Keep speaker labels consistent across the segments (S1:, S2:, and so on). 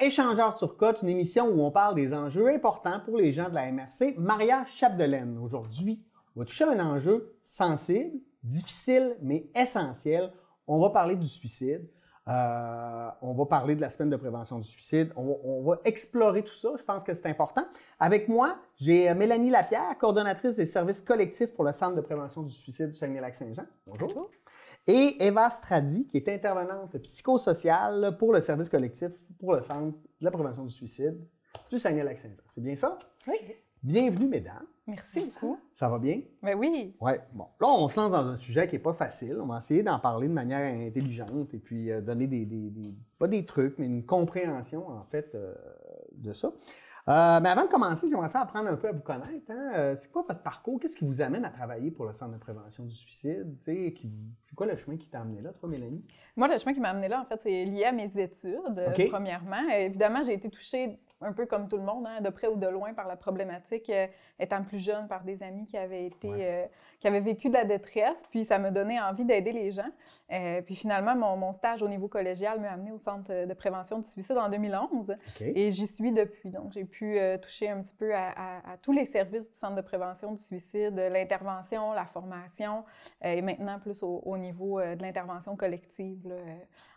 S1: Échangeurs sur Côte, une émission où on parle des enjeux importants pour les gens de la MRC. Maria Chapdelaine, aujourd'hui, on va toucher à un enjeu sensible, difficile, mais essentiel. On va parler du suicide. Euh, on va parler de la semaine de prévention du suicide. On va, explorer tout ça. Je pense que c'est important. Avec moi, j'ai Mélanie Lapierre, coordonnatrice des services collectifs pour le Centre de prévention du suicide du Saguenay-Lac-Saint-Jean. Bonjour. Et Eva Stradi, qui est intervenante psychosociale pour le service collectif pour le Centre de la prévention du suicide du Saguenay-Lac-Saint-Jean. C'est bien ça?
S2: Oui.
S1: Bienvenue, mesdames.
S2: Merci beaucoup.
S1: Ça va bien?
S2: Ben oui.
S1: Oui. Bon, là, on se lance dans un sujet qui n'est pas facile. On va essayer d'en parler de manière intelligente et puis euh, donner des, des, des- pas des trucs, mais une compréhension, en fait, euh, de ça. Euh, mais avant de commencer, j'aimerais ça apprendre un peu à vous connaître. hein. Euh, C'est quoi votre parcours? Qu'est-ce qui vous amène à travailler pour le Centre de prévention du suicide? C'est quoi le chemin qui t'a amené là, toi, Mélanie?
S2: Moi, le chemin qui m'a amené là, en fait, c'est lié à mes études, euh, premièrement. Évidemment, j'ai été touchée un peu comme tout le monde, hein, de près ou de loin, par la problématique, euh, étant plus jeune, par des amis qui avaient été,
S1: Ouais.
S2: euh, qui avaient vécu de la détresse. Puis ça me donnait envie d'aider les gens. Euh, puis finalement, mon, mon stage au niveau collégial m'a amené au Centre de prévention du suicide en 2011.
S1: OK.
S2: Et j'y suis depuis. Donc, j'ai pu toucher un petit peu à, à- à tous les services du Centre de prévention du suicide, l'intervention, la formation, et maintenant plus au, au niveau de l'intervention collective là,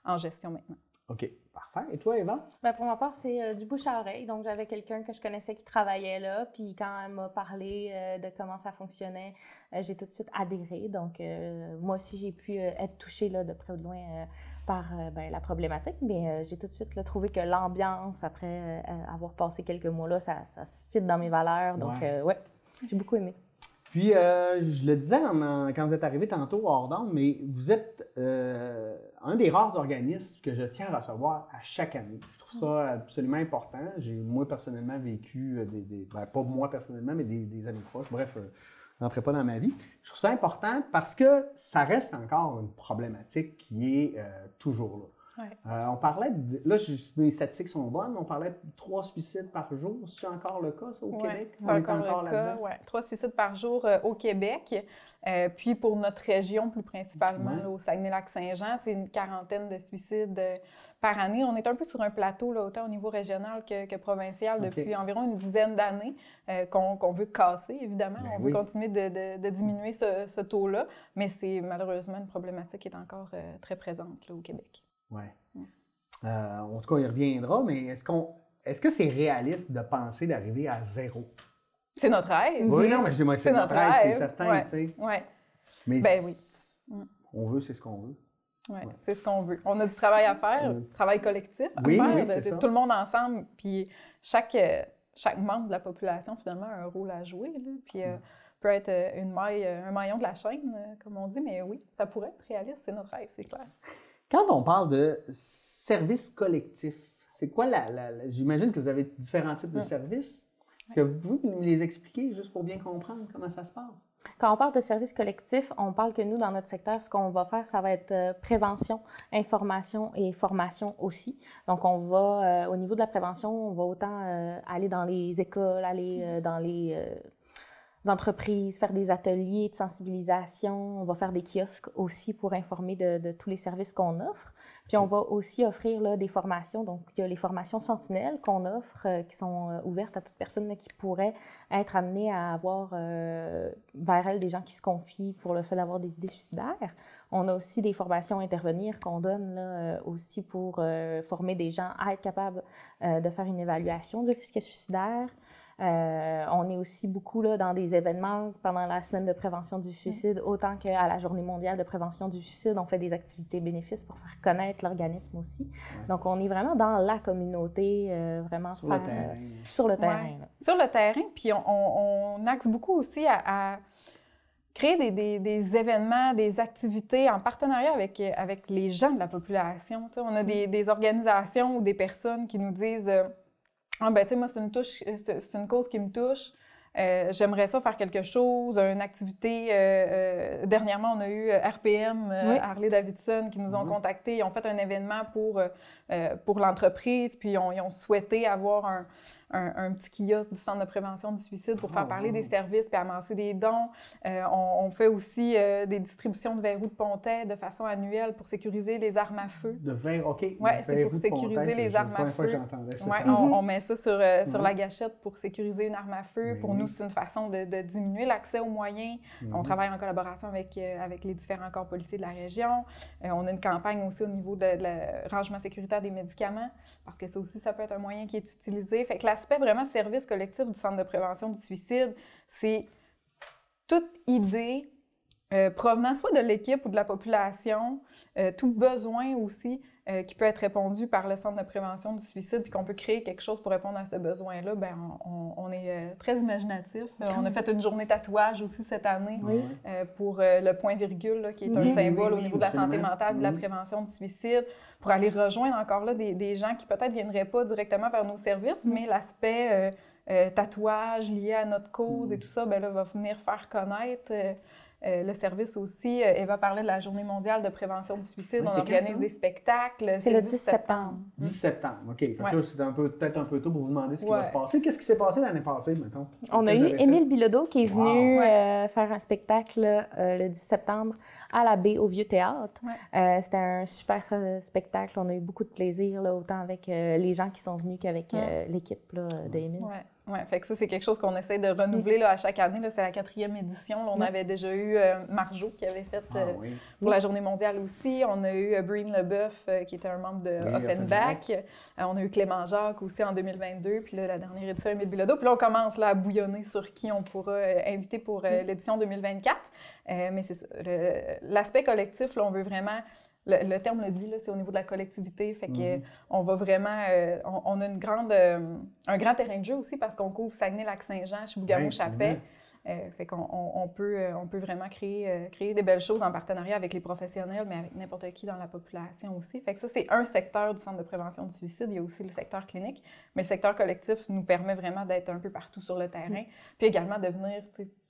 S2: en gestion maintenant.
S1: OK. Parfait. Et toi, Eva?
S3: Ben, pour ma part, c'est euh, du bouche à oreille. Donc, j'avais quelqu'un que je connaissais qui travaillait là. Puis, quand elle m'a parlé euh, de comment ça fonctionnait, euh, j'ai tout de suite adhéré. Donc, moi aussi, j'ai pu être touchée là, de près ou de loin par ben, la problématique. Mais j'ai tout de suite là, trouvé que l'ambiance, après avoir passé quelques mois là, ça, ça fit dans mes valeurs. Donc,
S1: Ouais.
S3: ouais, j'ai beaucoup aimé.
S1: Puis, je le disais en- en- quand vous êtes arrivé tantôt hors d'onde, mais vous êtes un des rares organismes que je tiens à recevoir à chaque année. Je trouve ça absolument important. J'ai, moi, personnellement, vécu euh, des... des- ben, pas moi, personnellement, mais des, des amis proches. Bref, euh, je rentrais pas dans ma vie. Je trouve ça important parce que ça reste encore une problématique qui est euh, toujours là.
S2: Ouais.
S1: Euh, on parlait, de, là, je- mes statistiques sont bonnes, mais on parlait de trois suicides par jour. C'est encore le cas, ça, au
S2: Ouais,
S1: Québec?
S2: c'est encore, le cas. ouais. Trois suicides par jour euh, au Québec. Euh, puis pour notre région, plus principalement, là, au Saguenay-Lac-Saint-Jean, c'est une quarantaine de suicides par année. On est un peu sur un plateau, là, autant au niveau régional que, que provincial, depuis environ une dizaine d'années, qu'on veut casser, évidemment.
S1: Ben
S2: On
S1: oui.
S2: veut continuer de, de- de diminuer ce, ce taux-là, mais c'est malheureusement une problématique qui est encore très présente là, au Québec.
S1: Ouais. Euh, en tout cas, il reviendra, mais est-ce qu'on est-ce que c'est réaliste de penser d'arriver à zéro?
S2: C'est notre rêve.
S1: Oui, non, mais je dis, moi, c'est notre rêve, c'est certain,
S2: Ouais.
S1: tu sais.
S2: Ouais.
S1: Mais
S2: Ben oui.
S1: on veut, c'est ce qu'on veut.
S2: Ouais,
S1: Ouais.
S2: c'est ce qu'on veut. On a du travail à faire, du travail collectif à
S1: Oui,
S2: faire,
S1: oui, c'est
S2: tout le monde ensemble, puis chaque, euh, chaque membre de la population, finalement, a un rôle à jouer, là, puis euh, peut être une maille, un maillon de la chaîne, euh, comme on dit, mais oui, ça pourrait être réaliste, c'est notre rêve, c'est clair.
S1: Quand on parle de service collectif, c'est quoi la, la- la- J'imagine que vous avez différents types de
S2: Mm.
S1: services. Est-ce que vous pouvez me les expliquer juste pour bien comprendre comment ça se passe?
S3: Quand on parle de services collectifs, on parle que nous, dans notre secteur, ce qu'on va faire, ça va être euh, prévention, information et formation aussi. Donc, on va, euh, au niveau de la prévention, on va autant euh, aller dans les écoles, aller dans les entreprises, faire des ateliers de sensibilisation. On va faire des kiosques aussi pour informer de, de tous les services qu'on offre. Puis on va aussi offrir là, des formations. Donc, il y a les formations sentinelles qu'on offre, euh, qui sont euh, ouvertes à toute personne là, qui pourrait être amenée à avoir euh, vers elle des gens qui se confient pour le fait d'avoir des idées suicidaires. On a aussi des formations à intervenir qu'on donne là, aussi pour former des gens à être capables de faire une évaluation du risque suicidaire. Euh, on est aussi beaucoup là, dans des événements pendant la semaine de prévention du suicide, autant qu'à la journée mondiale de prévention du suicide. On fait des activités bénéfices pour faire connaître l'organisme aussi. Donc, on est vraiment dans la communauté, euh, vraiment
S1: Sur le terrain.
S3: euh, sur le terrain.
S2: Ouais. Sur le terrain, puis on, on- on axe beaucoup aussi à, à créer des, des- des événements, des activités en partenariat avec, avec les gens de la population. On a des, des organisations ou des personnes qui nous disent euh, Ah, ben, tu sais, moi, c'est une, touche, c'est c'est une cause qui me touche. Euh, J'aimerais ça faire quelque chose, une activité. euh, euh, dernièrement, on a eu RPM,
S3: Oui.
S2: Harley Davidson, qui nous ont
S1: Mhm.
S2: contactés. Ils ont fait un événement pour, pour l'entreprise, puis ils ont souhaité avoir un, un, petit kiosque du Centre de prévention du suicide pour faire
S1: Oh,
S2: parler des services puis amasser des dons. Euh, on, on fait aussi euh, des distributions de verrous de pontet de façon annuelle pour sécuriser les armes à feu.
S1: De verre, OK. De
S2: c'est pour sécuriser les
S1: la
S2: armes à
S1: fois
S2: feu.
S1: j'entendais ça.
S2: Ouais, on, on met ça sur, euh, sur
S1: Mhm.
S2: la gâchette pour sécuriser une arme à feu.
S1: Oui.
S2: Pour nous, c'est une façon de, de diminuer l'accès aux moyens. On
S1: Mhm.
S2: travaille en collaboration avec, avec les différents corps policiers de la région. On a une campagne aussi au niveau de, rangement sécuritaire des médicaments, parce que ça aussi, ça peut être un moyen qui est utilisé. Fait que l'aspect vraiment service collectif du Centre de prévention du suicide, c'est toute idée euh, provenant soit de l'équipe ou de la population, euh, tout besoin aussi euh, qui peut être répondu par le Centre de prévention du suicide, puis qu'on peut créer quelque chose pour répondre à ce besoin-là, ben on, est euh, très imaginatif. Euh, on a fait une journée tatouage aussi cette année
S1: Oui.
S2: euh, pour le point-virgule, là, qui est
S1: Oui,
S2: un symbole
S1: oui,
S2: au niveau de la santé mentale, de la prévention du suicide, pour aller rejoindre encore là des, des gens qui peut-être ne viendraient pas directement vers nos services, mais l'aspect euh, tatouage lié à notre cause et tout ça, ben là, va venir faire connaître. euh, euh, le service aussi, euh, Eva parlait de la Journée mondiale de prévention du suicide.
S1: Oui,
S2: on organise des spectacles.
S3: C'est le 10 septembre.
S1: 10 septembre, OK.
S2: Ouais.
S1: là, c'est un peu- peut-être un peu tôt pour vous demander ce qui va se passer. Qu'est-ce qui s'est passé l'année passée, mettons?
S3: On a eu? Émile Bilodeau qui est
S1: Wow.
S3: venu
S2: Ouais.
S3: euh, faire un spectacle euh, le 10 septembre à la baie au Vieux Théâtre.
S2: Ouais.
S3: Euh, C'était un super euh, spectacle. On a eu beaucoup de plaisir, là, autant avec euh, les gens qui sont venus qu'avec euh, l'équipe d'Émile.
S2: Ouais, ouais. Fait que ça, c'est quelque chose qu'on essaie de renouveler là, à chaque année. là. C'est la quatrième édition. Là, on avait déjà eu euh, Marjo qui avait fait
S1: Ah,
S2: euh,
S1: oui.
S2: pour la Journée mondiale aussi. On a eu euh, Breen Leboeuf, euh, qui était un membre de
S1: Oui,
S2: Offenbach. Euh, on a eu Clément Jacques aussi en 2022. Puis là, la dernière édition, Émile Bilodeau. Puis là, on commence là, à bouillonner sur qui on pourra euh, inviter pour euh, l'édition 2024. Euh, mais c'est L'aspect collectif, là, on veut vraiment... Le, le terme le dit, c'est au niveau de la collectivité. Fait que
S1: Mhm.
S2: on va vraiment... euh, on, on a une grande, euh, un grand terrain de jeu aussi parce qu'on couvre Saguenay-Lac-Saint-Jean, Chibougamau-Chapais. Euh, fait qu'on on, peut, on peut vraiment créer, euh, créer des belles choses en partenariat avec les professionnels, mais avec n'importe qui dans la population aussi. Fait que ça, c'est un secteur du Centre de prévention du suicide. Il y a aussi le secteur clinique, mais le secteur collectif nous permet vraiment d'être un peu partout sur le terrain, puis également de venir,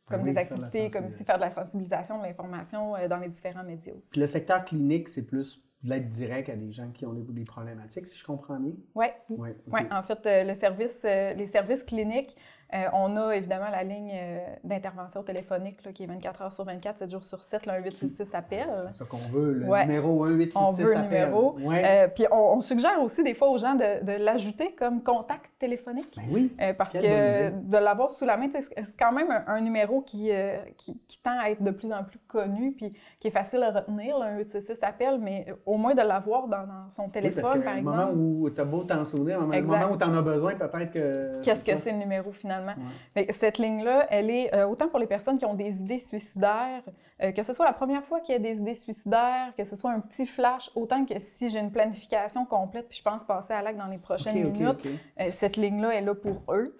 S2: comme
S1: oui,
S2: des activités, comme ici, faire de la sensibilisation, de l'information euh, dans les différents médias aussi.
S1: Puis le secteur clinique, c'est plus de l'aide directe à des gens qui ont des, des problématiques, si je comprends bien.
S2: Ouais.
S1: Oui.
S2: Oui, en fait, euh, le service, euh, les services cliniques, euh, on a évidemment la ligne euh, d'intervention téléphonique là, qui est 24 heures sur 24, 7 jours sur 7, le 1866 appelle.
S1: C'est ça qu'on veut, le
S2: Ouais.
S1: numéro 1866
S2: On veut le
S1: appelle.
S2: numéro.
S1: Ouais.
S2: Euh, puis on, on suggère aussi des fois aux gens de, de l'ajouter comme contact téléphonique.
S1: Ben oui.
S2: Parce
S1: Quelle
S2: que de l'avoir sous la main, c'est quand même un, un numéro qui, qui, qui tend à être de plus en plus connu puis qui est facile à retenir, là, un 866 appel, mais au moins de l'avoir dans, dans son
S1: Oui,
S2: téléphone,
S1: parce que
S2: par
S1: le
S2: exemple.
S1: moment où tu as beau t'en souvenir, le
S2: Exact.
S1: moment où tu en as besoin, peut-être que.
S2: Qu'est-ce que c'est le numéro finalement?
S1: Ouais.
S2: Mais cette ligne-là, elle est euh, autant pour les personnes qui ont des idées suicidaires, euh, que ce soit la première fois qu'il y a des idées suicidaires, que ce soit un petit flash, autant que si j'ai une planification complète puis je pense passer à l'acte dans les prochaines minutes, euh, cette ligne-là est là pour eux.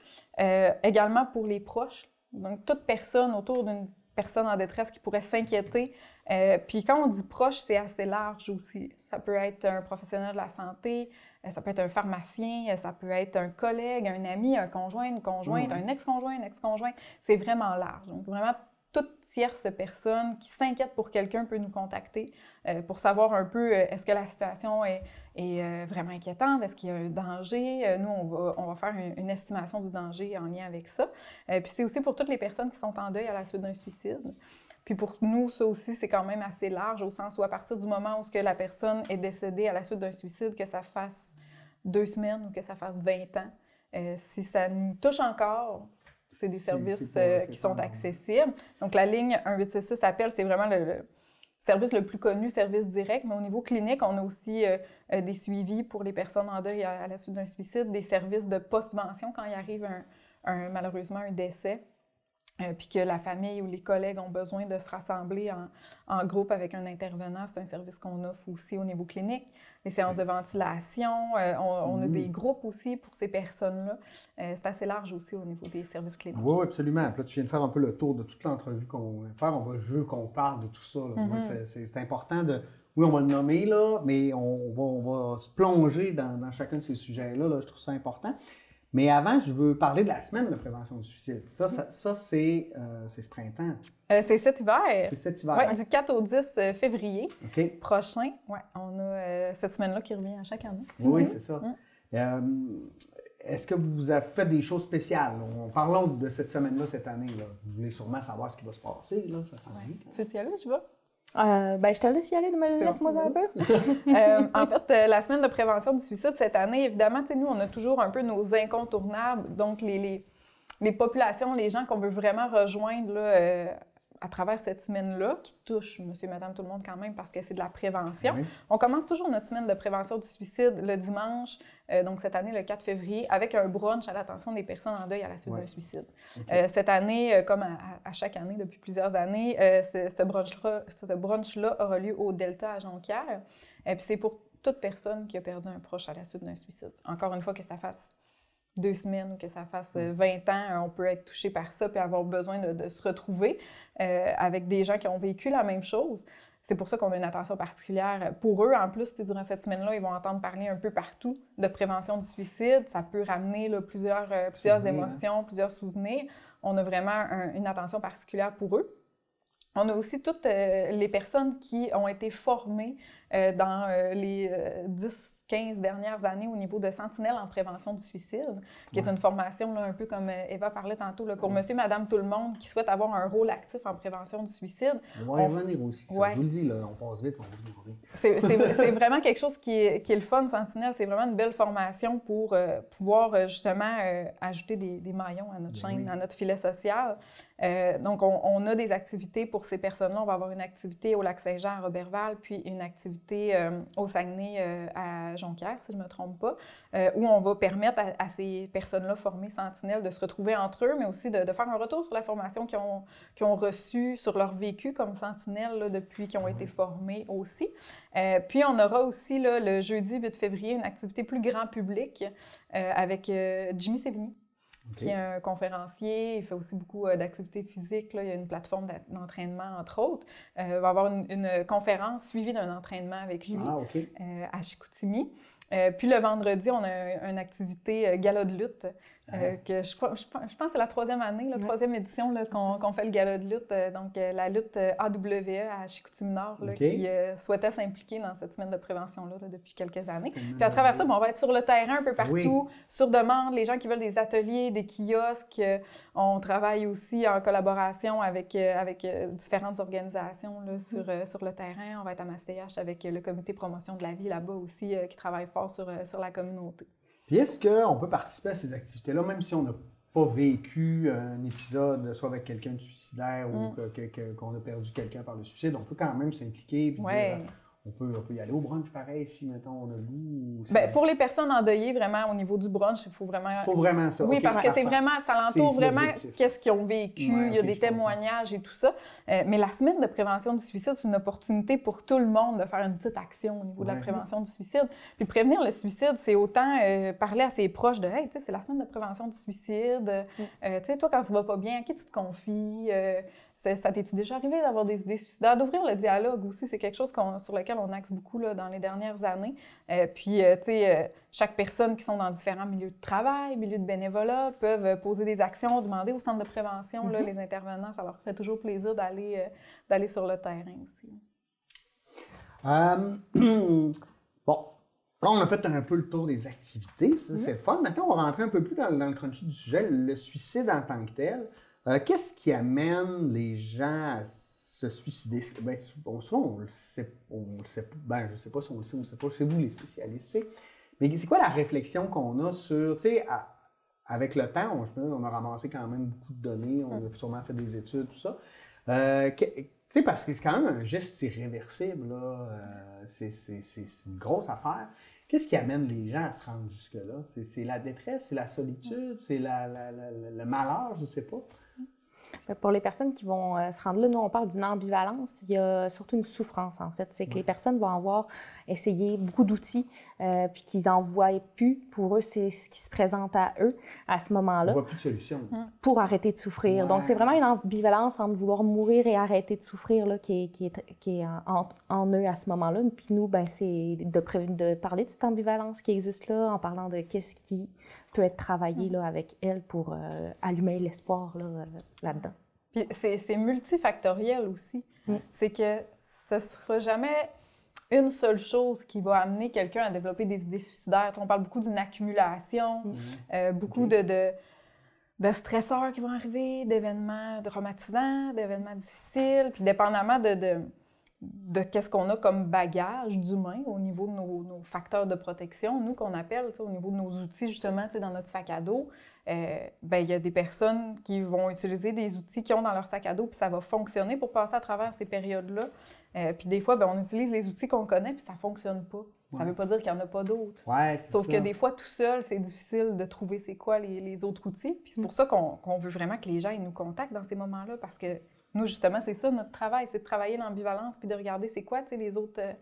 S2: Également pour les proches, donc toute personne autour d'une personne en détresse qui pourrait s'inquiéter. Euh, puis quand on dit proche, c'est assez large aussi. Ça peut être un professionnel de la santé, ça peut être un pharmacien, euh, ça peut être un collègue, un ami, un conjoint, une conjointe, un ex-conjoint, une ex-conjointe. C'est vraiment large. Donc vraiment, toute tierce personne qui s'inquiète pour quelqu'un peut nous contacter euh, pour savoir un peu euh, est-ce que la situation est, est, euh, vraiment inquiétante, est-ce qu'il y a un danger? Euh, nous, on va, on va faire une, une estimation du danger en lien avec ça. Euh, puis c'est aussi pour toutes les personnes qui sont en deuil à la suite d'un suicide. Puis pour nous, ça aussi, c'est quand même assez large au sens où à partir du moment où ce que la personne est décédée à la suite d'un suicide, que ça fasse deux semaines ou que ça fasse 20 ans, euh, si ça nous touche encore, c'est des services
S1: pas-
S2: euh, qui sont accessibles. Donc la ligne 1866 appel, c'est vraiment le, le service le plus connu, service direct. Mais au niveau clinique, on a aussi euh, euh, des suivis pour les personnes en deuil à, à la suite d'un suicide, des services de post-vention quand il arrive un, un- malheureusement un décès. Euh, puis que la famille ou les collègues ont besoin de se rassembler en, en groupe avec un intervenant. C'est un service qu'on offre aussi au niveau clinique. Les séances de ventilation, euh, on, on a des groupes aussi pour ces personnes-là. Euh, c'est assez large aussi au niveau des services cliniques.
S1: Oui, absolument. Puis là, tu viens de faire un peu le tour de toute l'entrevue qu'on va faire. On va, je veux qu'on parle de tout ça.
S2: Mhm.
S1: c'est- important de. Oui, on va le nommer, là, mais on va, on va se plonger dans, dans chacun de ces sujets-là. là. Je trouve ça important. Mais avant, je veux parler de la semaine de prévention du suicide. Ça, ça, ça, c'est euh, c'est ce printemps.
S2: Euh, c'est cet hiver.
S1: C'est cet hiver.
S2: Du 4 au 10 euh, février prochain. Ouais, on a euh, cette semaine-là qui revient à chaque année.
S1: Oui, c'est ça. Euh, est-ce que vous avez fait des choses spéciales? En parlons de cette semaine-là, cette année. Là. Vous voulez sûrement savoir ce qui va se passer. Là. Ça s'en.
S2: Tu veux y aller, tu vois?
S3: Euh, ben, je te laisse y aller, mais laisse-moi un peu.
S2: Euh, en fait, euh, la semaine de prévention du suicide cette année, évidemment, nous, on a toujours un peu nos incontournables. Donc, les, les, les populations, les gens qu'on veut vraiment rejoindre là, à travers cette semaine-là, qui touche monsieur, madame, tout le monde quand même, parce que c'est de la prévention.
S1: Oui.
S2: On commence toujours notre semaine de prévention du suicide le dimanche, euh, donc cette année, le 4 février, avec un brunch à l'attention des personnes en deuil à la suite
S1: Ouais.
S2: d'un suicide. Euh, cette année, euh, comme à, chaque année depuis plusieurs années, euh, ce, ce brunch-là ce brunch-là aura lieu au Delta à Jonquière. Et puis c'est pour toute personne qui a perdu un proche à la suite d'un suicide. Encore une fois, que ça fasse deux semaines ou que ça fasse euh, 20 ans, on peut être touché par ça puis avoir besoin de, de se retrouver euh, avec des gens qui ont vécu la même chose. C'est pour ça qu'on a une attention particulière pour eux. En plus, durant cette semaine-là, ils vont entendre parler un peu partout de prévention du suicide. Ça peut ramener là, plusieurs, euh, plusieurs
S1: Souvenirs,
S2: émotions, plusieurs souvenirs. On a vraiment un- une attention particulière pour eux. On a aussi toutes euh, les personnes qui ont été formées dans les euh, 10, 15 dernières années au niveau de Sentinelle en prévention du suicide, qui est une formation là, un peu comme euh, Eva parlait tantôt, là, pour
S1: Ouais.
S2: monsieur, madame, tout le monde qui souhaite avoir un rôle actif en prévention du suicide.
S1: On va y revenir aussi. ça.
S2: Ouais.
S1: Je vous le dis, là, on passe vite, on va.
S2: C'est vraiment quelque chose qui est, qui est le fun, Sentinelle. C'est vraiment une belle formation pour euh, pouvoir euh, justement euh, ajouter des, des maillons à notre
S1: Ben
S2: chaîne,
S1: oui.
S2: à notre filet social. Euh, donc, on, on a des activités pour ces personnes-là. On va avoir une activité au Lac-Saint-Jean à Roberval, puis une activité au Saguenay à Jonquière, si je ne me trompe pas, euh, où on va permettre à, à ces personnes-là formées Sentinelle de se retrouver entre eux, mais aussi de, de faire un retour sur la formation qu'ils ont, reçue, sur leur vécu comme Sentinelle là, depuis qu'ils ont été formés aussi. Euh, puis, on aura aussi là, le jeudi 8 février une activité plus grand public euh, avec Jimmy Sévigny
S1: OK.
S2: qui est un conférencier. Il fait aussi beaucoup euh, d'activités physiques. Là. Il y a une plateforme d'entraînement, entre autres. Euh, il va avoir une, une conférence suivie d'un entraînement avec lui
S1: Ah,
S2: euh, à Chicoutimi. Puis le vendredi, on a un- une activité gala de lutte, euh,
S1: Ah.
S2: que je, crois- je pense je pense que c'est la troisième année, la
S3: Ouais.
S2: troisième édition qu'on fait le gala de lutte. Euh, donc euh, la lutte AWE à Chicoutimi Nord, là,
S1: OK.
S2: qui souhaitait s'impliquer dans cette semaine de prévention-là là, depuis quelques années. Puis à travers ça, ben, on va être sur le terrain un peu
S1: Oui.
S2: partout, sur demande, les gens qui veulent des ateliers, des kiosques. on travaille aussi en collaboration avec, avec différentes organisations là, sur, sur le terrain. On va être à Mastéache avec le comité promotion de la vie là-bas aussi, qui travaille fort sur, sur la communauté.
S1: Puis est-ce qu'on peut participer à ces activités-là, même si on n'a pas vécu un épisode, soit avec quelqu'un de suicidaire ou
S2: Mm.
S1: que- qu'on a perdu quelqu'un par le suicide, on peut quand même s'impliquer
S2: Ouais.
S1: On peut, on peut y aller au brunch pareil si, mettons, on a le goût.
S2: Ben, pour les personnes endeuillées, vraiment, au niveau du brunch, il faut vraiment
S1: Il faut vraiment ça.
S2: Oui, parce que c'est vraiment, ça l'entoure vraiment qu'est-ce qu'ils ont vécu,
S1: Ouais,
S2: il y a des
S1: comprends.
S2: témoignages et tout ça. Euh, mais la semaine de prévention du suicide, c'est une opportunité pour tout le monde de faire une petite action au niveau de la
S1: Ouais.
S2: prévention du suicide. Puis prévenir le suicide, c'est autant euh, parler à ses proches de Hey, tu sais, c'est la semaine de prévention du suicide. Euh, tu sais, toi, quand tu vas pas bien, à qui tu te confies? Ça ça t'es-tu déjà arrivé d'avoir des idées suicidaires? D'ouvrir le dialogue aussi, c'est quelque chose sur lequel on axe beaucoup là, dans les dernières années. Euh, puis, euh, tu sais, euh, chaque personne qui sont dans différents milieux de travail, milieux de bénévolat, peuvent poser des actions, demander au centre de prévention, là, les intervenants, ça leur fait toujours plaisir d'aller sur le terrain aussi.
S1: Bon, là, on a fait un peu le tour des activités. Ça, c'est le fun. Maintenant, on va rentrer un peu plus dans, dans le crunchy du sujet, le suicide en tant que tel. Euh, Qu'est-ce qui amène les gens à se suicider? Ben, souvent, on le sait, on le sait. Ben, je sais pas si on le sait ou on le sait pas. C'est vous les spécialistes. Mais c'est quoi la réflexion qu'on a sur, à- avec le temps, on, a ramassé quand même beaucoup de données, on a sûrement fait des études, tout ça. Euh, tu sais, parce que c'est quand même un geste irréversible. Euh, c'est, une grosse affaire. Qu'est-ce qui amène les gens à se rendre jusque-là? C'est, la détresse, c'est la solitude, c'est la- la- le malheur, je sais pas.
S3: Ben, Pour les personnes qui vont euh, se rendre là, nous, on parle d'une ambivalence. Il y a surtout une souffrance, en fait. C'est que les personnes vont avoir essayé beaucoup d'outils, euh, puis qu'ils n'en voient plus. Pour eux, c'est ce qui se présente à eux à ce
S1: On
S3: moment-là
S1: voit plus de solution.
S3: pour arrêter de souffrir.
S1: Ouais.
S3: Donc, c'est vraiment une ambivalence entre vouloir mourir et arrêter de souffrir là, qui est, qui est, qui est en, en eux à ce moment-là. Puis nous, ben, c'est de parler de cette ambivalence qui existe là, en parlant de qu'est-ce qui peut être travaillé là, avec elle pour euh, allumer l'espoir là, euh, là-dedans.
S2: Puis c'est c'est multifactoriel aussi.
S3: Mm.
S2: C'est que ce sera jamais une seule chose qui va amener quelqu'un à développer des idées suicidaires. On parle beaucoup d'une accumulation,
S1: Mhm.
S2: euh, beaucoup
S1: Ok.
S2: de, de, de stresseurs qui vont arriver, d'événements traumatisants, d'événements difficiles, puis dépendamment de, de, de qu'est-ce qu'on a comme bagage d'humain au niveau de nos, nos facteurs de protection, nous qu'on appelle, au niveau de nos outils justement, dans notre sac à dos, euh, ben, il y a des personnes qui vont utiliser des outils qu'ils ont dans leur sac à dos, puis ça va fonctionner pour passer à travers ces périodes-là. Euh, puis des fois, ben, on utilise les outils qu'on connaît, puis ça fonctionne pas. Ça
S1: Ouais.
S2: veut pas dire qu'il n'y en a pas d'autres.
S1: Ouais,
S2: Sauf
S1: ça.
S2: que des fois, tout seul, c'est difficile de trouver c'est quoi les, les autres outils. Puis c'est pour ça qu'on qu'on veut vraiment que les gens ils nous contactent dans ces moments-là, parce que nous, justement, c'est ça notre travail, c'est de travailler l'ambivalence puis de regarder c'est quoi, tu sais, les autres, euh,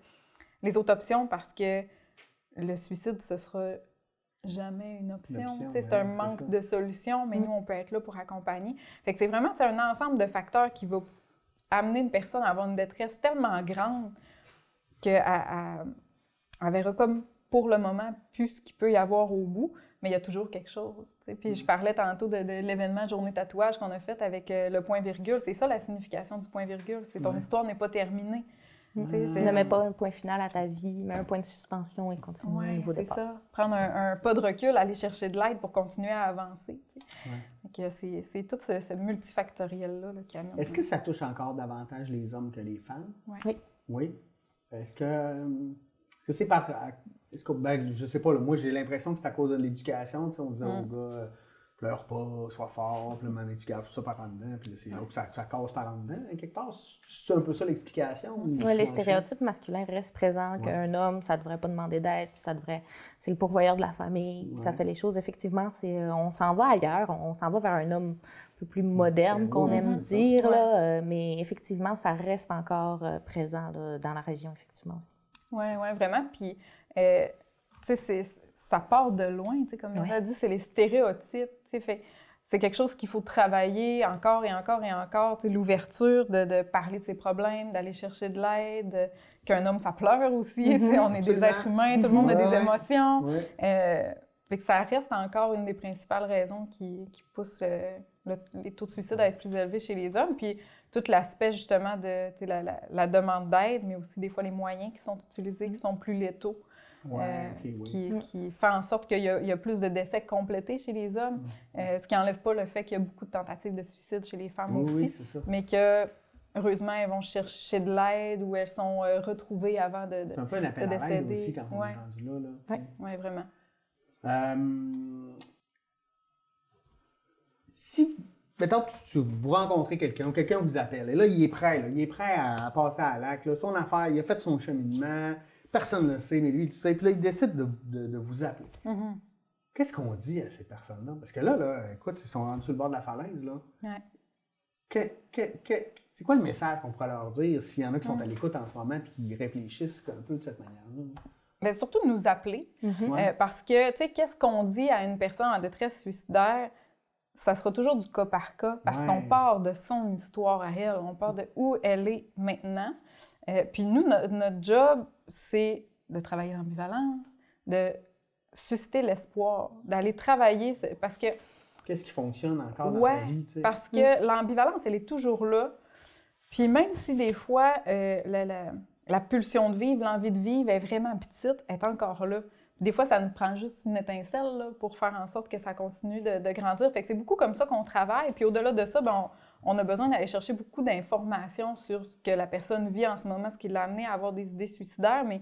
S2: les autres options, parce que le suicide, ce sera jamais une option.
S1: Option,
S2: tu sais, c'est
S1: ouais,
S2: un manque
S1: ça.
S2: de solution, mais
S3: Mm.
S2: nous, on peut être là pour accompagner. Fait que c'est vraiment un ensemble de facteurs qui va amener une personne à avoir une détresse tellement grande qu'elle elle verra comme pour le moment plus ce qu'il peut y avoir au bout, mais il y a toujours quelque chose. Puis
S1: Mm.
S2: je parlais tantôt de, de l'événement Journée tatouage qu'on a fait avec euh, le point-virgule. C'est ça la signification du point-virgule. C'est ton
S1: Ouais.
S2: histoire n'est pas terminée. Tu sais,
S1: Mm.
S2: c'est-
S3: Ne mets pas un point final à ta vie, mais un point de suspension et continue au
S2: Ouais,
S3: niveau
S2: c'est ça. Prendre un, un pas de recul, aller chercher de l'aide pour continuer à avancer.
S1: Ouais.
S2: C'est c'est tout ce, ce multifactoriel-là là, qui amène.
S1: Est-ce que ça touche encore davantage les hommes que les femmes?
S2: Ouais.
S3: Oui.
S1: Oui. Est-ce que euh, est-ce que c'est par. Est-ce que, ben, je sais pas, là, moi j'ai l'impression que c'est à cause de l'éducation. tu sais, On disait
S2: Mm.
S1: aux gars, euh, pleure pas, sois fort, puis le moment tu gardes tout ça par en dedans, puis là, c'est là que ça, ça casse par en dedans. hein, quelque part, c'est un peu ça l'explication? ou je
S3: Ouais, les stéréotypes masculins restent présents,
S1: Ouais.
S3: qu'un homme, ça devrait pas demander d'aide, puis ça devrait, c'est le pourvoyeur de la famille, puis ça fait les choses. Effectivement, c'est, euh, on s'en va ailleurs, on, on s'en va vers un homme un peu plus moderne, qu'on aime dire, là, euh, mais effectivement, ça reste encore présent là, dans la région, effectivement aussi.
S2: Oui, oui, vraiment. Puis, euh, tu sais, c'est- ça part de loin, tu sais, comme
S3: Ouais.
S2: on a dit, c'est les stéréotypes, tu sais, fait c'est quelque chose qu'il faut travailler encore et encore et encore, l'ouverture de, de parler de ses problèmes, d'aller chercher de l'aide, euh, qu'un homme, ça pleure aussi,
S3: Mhm,
S2: on est des êtres humains, tout le monde a
S1: Ouais,
S2: des
S1: ouais.
S2: émotions.
S1: Ouais.
S2: Euh, fait que ça reste encore une des principales raisons qui, qui poussent le- le- les taux de suicide à être plus élevés chez les hommes. Puis tout l'aspect justement de la, la- la demande d'aide, mais aussi des fois les moyens qui sont utilisés qui sont plus létaux,
S1: Ouais,
S2: euh,
S1: oui.
S2: qui, qui fait en sorte qu'il y, y a plus de décès complétés chez les hommes,
S1: Mm.
S2: euh, ce qui n'enlève pas le fait qu'il y a beaucoup de tentatives de suicide chez les femmes
S1: Oui,
S2: aussi,
S1: oui, c'est ça.
S2: mais que heureusement elles vont chercher de l'aide ou elles sont euh, retrouvées avant de... de...
S1: C'est un peu un appel
S2: de
S1: à l'aide aussi quand on
S2: Ouais.
S1: est rendu là. là.
S3: Ouais.
S2: Ouais, vraiment.
S1: Euh, si, mettons, tu, tu- vous rencontrez quelqu'un ou quelqu'un vous appelle, et là, il est prêt, là, il est prêt à, passer à l'acte, son affaire, il a fait son cheminement, personne ne le sait, mais lui, il le sait, puis là, il décide de, de- de vous appeler.
S2: Mhm.
S1: Qu'est-ce qu'on dit à ces personnes-là? Parce que là, là, écoute, ils sont rendus sur le bord de la falaise, là.
S2: Ouais.
S1: Que- que- que- c'est quoi le message qu'on pourrait leur dire s'il y en a qui sont
S2: Mm.
S1: à l'écoute en ce moment et qui réfléchissent un peu de cette manière-là?
S2: Mais surtout de nous appeler.
S1: Ouais.
S2: Euh, parce que, tu sais, qu'est-ce qu'on dit à une personne en détresse suicidaire? Ça sera toujours du cas par cas parce
S1: Ouais.
S2: qu'on part de son histoire à elle, on part de où elle est maintenant. Euh, puis nous, no- notre job, c'est de travailler l'ambivalence, de susciter l'espoir, d'aller travailler, ce- parce que
S1: Qu'est-ce qui fonctionne encore dans
S2: Ouais,
S1: ta vie? tu sais?
S2: parce que l'ambivalence, elle est toujours là. Puis même si des fois, euh, la, la- la pulsion de vivre, l'envie de vivre est vraiment petite, elle est encore là. Des fois, ça nous prend juste une étincelle là, pour faire en sorte que ça continue de, de grandir. Fait que c'est beaucoup comme ça qu'on travaille. Puis au-delà de ça, ben, on, on a besoin d'aller chercher beaucoup d'informations sur ce que la personne vit en ce moment, ce qui l'a amené à avoir des idées suicidaires, mais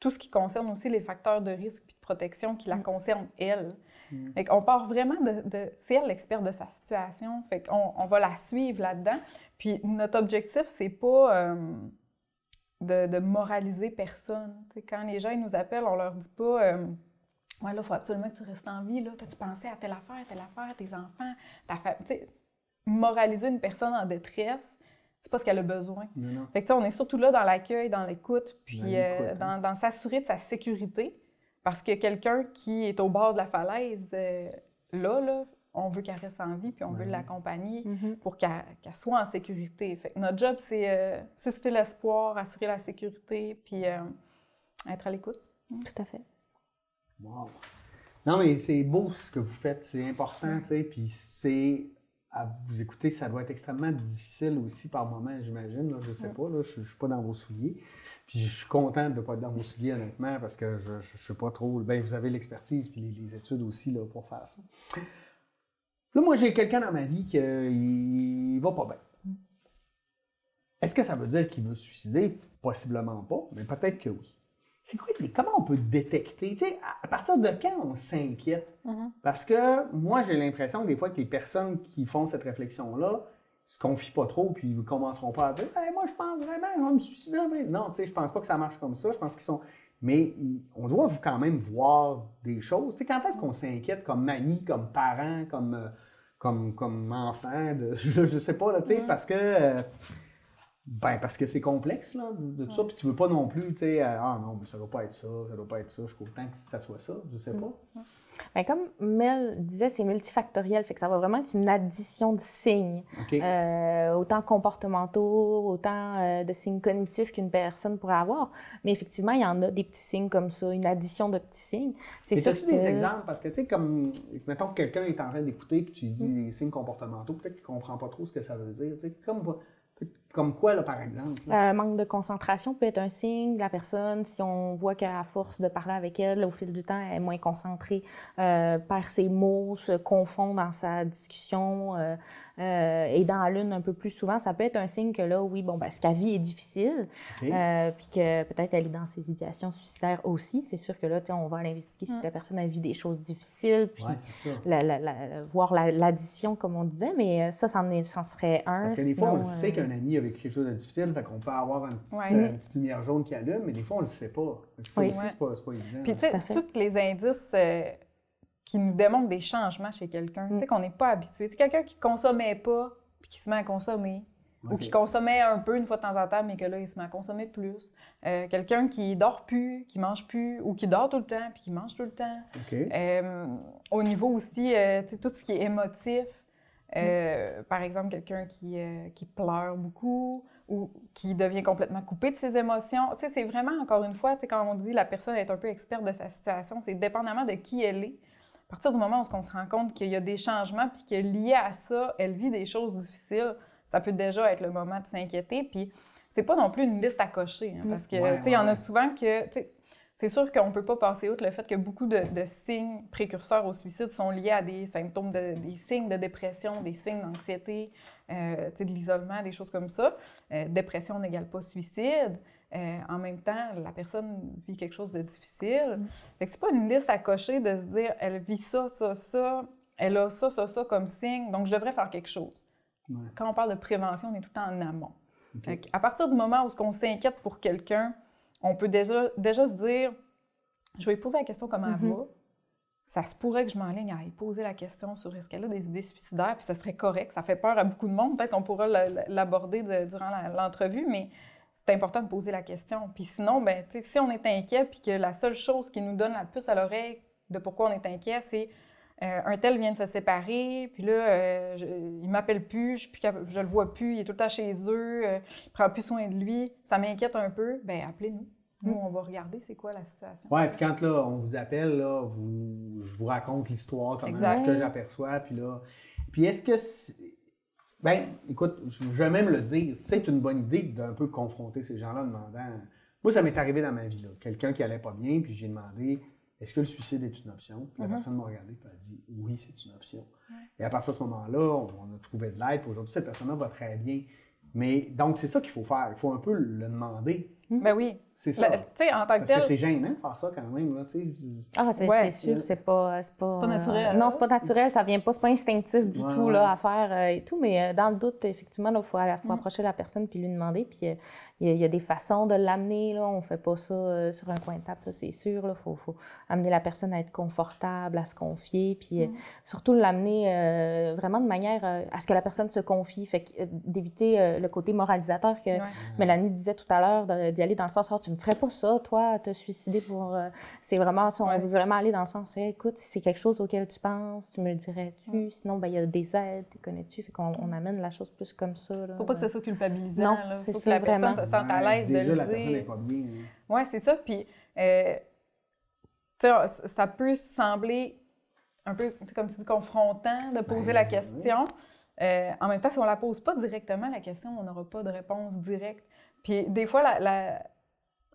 S2: tout ce qui concerne aussi les facteurs de risque puis de protection qui la
S3: Mm.
S2: concernent elle.
S1: Mm.
S2: Fait qu'on part vraiment de... de- c'est elle l'experte de sa situation. Fait qu'on on va la suivre là-dedans. Puis notre objectif, c'est pas euh, de, de moraliser personne. Tu quand les gens ils nous appellent, on leur dit pas... euh, Ouais, là, il faut absolument que tu restes en vie. Là. T'as-tu pensé à telle affaire, telle affaire, tes enfants, ta famille? Moraliser une personne en détresse, c'est pas ce qu'elle a besoin. Fait que, tu sais, on est surtout là dans l'accueil, dans l'écoute, puis
S1: Dans
S2: euh,
S1: hein.
S2: dans, dans s'assurer de sa sécurité. Parce que quelqu'un qui est au bord de la falaise, euh, là, là, on veut qu'elle reste en vie, puis on veut
S1: Ouais.
S2: l'accompagner
S3: Mhm.
S2: pour qu'elle soit en sécurité. Fait que notre job, c'est euh, susciter l'espoir, assurer la sécurité, puis euh, être à l'écoute.
S3: Tout à fait.
S1: Wow. Non, mais c'est beau ce que vous faites, c'est important, tu sais, puis c'est à vous écouter, ça doit être extrêmement difficile aussi par moment, j'imagine. là, Je sais pas, là, je ne suis pas dans vos souliers. Puis je suis content de ne pas être dans vos souliers, honnêtement, parce que je ne sais pas trop. Ben, vous avez l'expertise puis les, les études aussi là, pour faire ça. Là, moi, j'ai quelqu'un dans ma vie qui ne va pas bien. Est-ce que ça veut dire qu'il veut se suicider? Possiblement pas, mais peut-être que oui. C'est quoi, les- comment on peut détecter? Tu sais, à- à partir de quand on s'inquiète?
S2: Mhm.
S1: Parce que moi, j'ai l'impression que des fois que les personnes qui font cette réflexion-là se confient pas trop, puis ils ne commenceront pas à dire Hey, moi, je pense vraiment, je vais me suicider. mais Non, tu sais, je pense pas que ça marche comme ça. Je pense qu'ils sont. Mais ils- on doit quand même voir des choses. Tu sais, quand est-ce qu'on s'inquiète comme ami, comme parent, comme, euh, comme, comme enfant, de, je, je sais pas, là, tu sais,
S2: Mm.
S1: parce que. euh, ben, parce que c'est complexe, là, de, tout ça. Puis tu veux pas non plus, tu sais, ah non, mais ça doit pas être ça, ça doit pas être ça. Je suis content que ça soit ça, je sais pas.
S3: Ben, comme Mel disait, c'est multifactoriel, fait que ça va vraiment être une addition de signes, euh, autant comportementaux, autant euh, de signes cognitifs qu'une personne pourrait avoir. Mais effectivement, il y en a des petits signes comme ça, une addition de petits signes. C'est sûr
S1: as-tu
S3: que...
S1: des exemples? Parce que, tu sais, comme, mettons que quelqu'un est en train d'écouter, puis tu lui
S3: Mm.
S1: dis des signes comportementaux, peut-être qu'il ne comprend pas trop ce que ça veut dire. Tu sais, comme, comme quoi, là, par exemple? là?
S3: Un manque de concentration peut être un signe de la personne. Si on voit qu'à force de parler avec elle, au fil du temps, elle est moins concentrée, euh, perd ses mots, se confond dans sa discussion euh, euh, et dans la lune un peu plus souvent, ça peut être un signe que là, oui, bon, ben, ce qu'elle vit est difficile, euh, puis que peut-être elle est dans ses idéations suicidaires aussi. C'est sûr que là, tu sais, on va aller investiguer si la personne a vit des choses difficiles, puis
S1: ouais, c'est ça.
S3: la- la- la- voir la- l'addition, comme on disait, mais ça, est- c'en serait un.
S1: Parce que des fois, on sait
S3: euh,
S1: qu'un ami a quelque chose de difficile, fait qu'on peut avoir une petite,
S2: Ouais.
S1: euh, une petite lumière jaune qui allume, mais des fois, on le sait pas. Ça
S3: Oui.
S1: aussi,
S2: Ouais.
S1: c'est pas, évident.
S2: Puis, tu sais, tous les indices euh, qui nous démontrent des changements chez quelqu'un, tu sais,
S3: Mm.
S2: qu'on n'est pas habitué. C'est quelqu'un qui consommait pas, puis qui se met à consommer. Ou qui consommait un peu une fois de temps en temps, mais que là, il se met à consommer plus. Euh, quelqu'un qui dort plus, qui mange plus, ou qui dort tout le temps, puis qui mange tout le temps. Euh, au niveau aussi, euh, tu sais, tout ce qui est émotif, euh, par exemple, quelqu'un qui, euh, qui pleure beaucoup ou qui devient complètement coupé de ses émotions. Tu sais, c'est vraiment, encore une fois, tu sais, quand on dit la personne est un peu experte de sa situation, c'est dépendamment de qui elle est. À partir du moment où on se rend compte qu'il y a des changements, puis que lié à ça, elle vit des choses difficiles, ça peut déjà être le moment de s'inquiéter. Puis c'est pas non plus une liste à cocher, hein, parce que,
S1: Ouais,
S2: tu sais, il y en
S1: ouais.
S2: a souvent que, tu sais, c'est sûr qu'on ne peut pas passer outre le fait que beaucoup de, de signes précurseurs au suicide sont liés à des symptômes, de, des signes de dépression, des signes d'anxiété, euh, de l'isolement, des choses comme ça. Euh, dépression n'égale pas suicide. Euh, en même temps, la personne vit quelque chose de difficile. Fait que c'est pas une liste à cocher de se dire, elle vit ça, ça, ça, elle a ça, ça, ça comme signe, donc je devrais faire quelque chose.
S1: Ouais.
S2: Quand on parle de prévention, on est tout le temps en amont. À partir du moment où on s'inquiète pour quelqu'un, on peut déjà, déjà se dire je vais lui poser la question comment elle
S3: Mhm.
S2: va. Ça se pourrait que je m'enligne à lui poser la question sur est-ce qu'elle a des idées suicidaires, puis ça serait correct. Ça fait peur à beaucoup de monde. Peut-être qu'on pourra la- la- l'aborder de- durant l'entrevue, mais c'est important de poser la question. Puis sinon, ben, si on est inquiet, puis que la seule chose qui nous donne la puce à l'oreille de pourquoi on est inquiet, c'est euh, un tel vient de se séparer, puis là, euh, je- il m'appelle plus, je, capable- je le vois plus, il est tout le temps chez eux, euh, il prend plus soin de lui, ça m'inquiète un peu, ben appelez-nous. Nous,
S3: Mm.
S2: on va regarder c'est quoi la situation.
S1: Ouais, puis quand là, on vous appelle, là, vous, je vous raconte l'histoire, comment
S2: Exact.
S1: que j'aperçois, puis là. Puis est-ce que. Ben, écoute, je je vais même le dire, c'est une bonne idée d'un peu confronter ces gens-là en demandant. Moi, ça m'est arrivé dans ma vie, là. Quelqu'un qui allait pas bien, puis j'ai demandé est-ce que le suicide est une option? Puis la
S2: Mhm.
S1: personne m'a regardé, elle a dit oui, c'est une option. Et à partir de ce moment-là, on, a trouvé de l'aide, aujourd'hui, cette personne-là va très bien. Mais donc, c'est ça qu'il faut faire. Il faut un peu le demander.
S2: Ben oui.
S1: C'est ça.
S2: Le- Tu sais, en tant que
S1: Parce que c'est gênant de faire ça quand même. Là,
S3: Ah, c'est
S2: Ouais.
S3: c'est sûr, c'est pas, c'est pas,
S2: C'est pas naturel.
S3: euh, non, c'est pas naturel, ça vient pas, c'est pas instinctif du
S1: Ouais,
S3: tout
S1: ouais.
S3: là, à faire euh, et tout, mais euh, dans le doute, effectivement, il faut, faut
S2: Mm.
S3: approcher la personne puis lui demander. Puis euh, il y, a- il y a des façons de l'amener, là, on fait pas ça euh, sur un coin de table, ça c'est sûr. Il faut, faut amener la personne à être confortable, à se confier, puis euh,
S2: Mm.
S3: surtout l'amener euh, vraiment de manière euh, à ce que la personne se confie, fait euh, d'éviter euh, le côté moralisateur que
S2: Ouais.
S3: Mélanie disait tout à l'heure, d'y aller dans le sens, Ah, tu ne ferais pas ça, toi, te suicider pour. euh, c'est vraiment ça, on
S2: Ouais.
S3: veut vraiment aller dans le sens, Hey, écoute, si c'est quelque chose auquel tu penses, tu me le dirais-tu, sinon, ben, il y a des aides, tu connais-tu, fait qu'on on amène la chose plus comme ça. Là.
S2: faut pas que ce soit culpabilisant.
S3: Non,
S2: là.
S3: c'est
S2: faut que
S3: ça,
S2: la personne
S3: vraiment.
S2: se sente à
S1: Ouais,
S2: l'aise de le
S1: la personne
S2: dire.
S1: pas bien. hein.
S2: Oui, c'est ça. Puis, euh, tu sais, ça- ça peut sembler un peu, comme tu dis, confrontant de poser
S1: Ben,
S2: la
S1: oui.
S2: question. Euh, en même temps, si on la pose pas directement, la question, on n'aura pas de réponse directe. Puis des fois, la, la,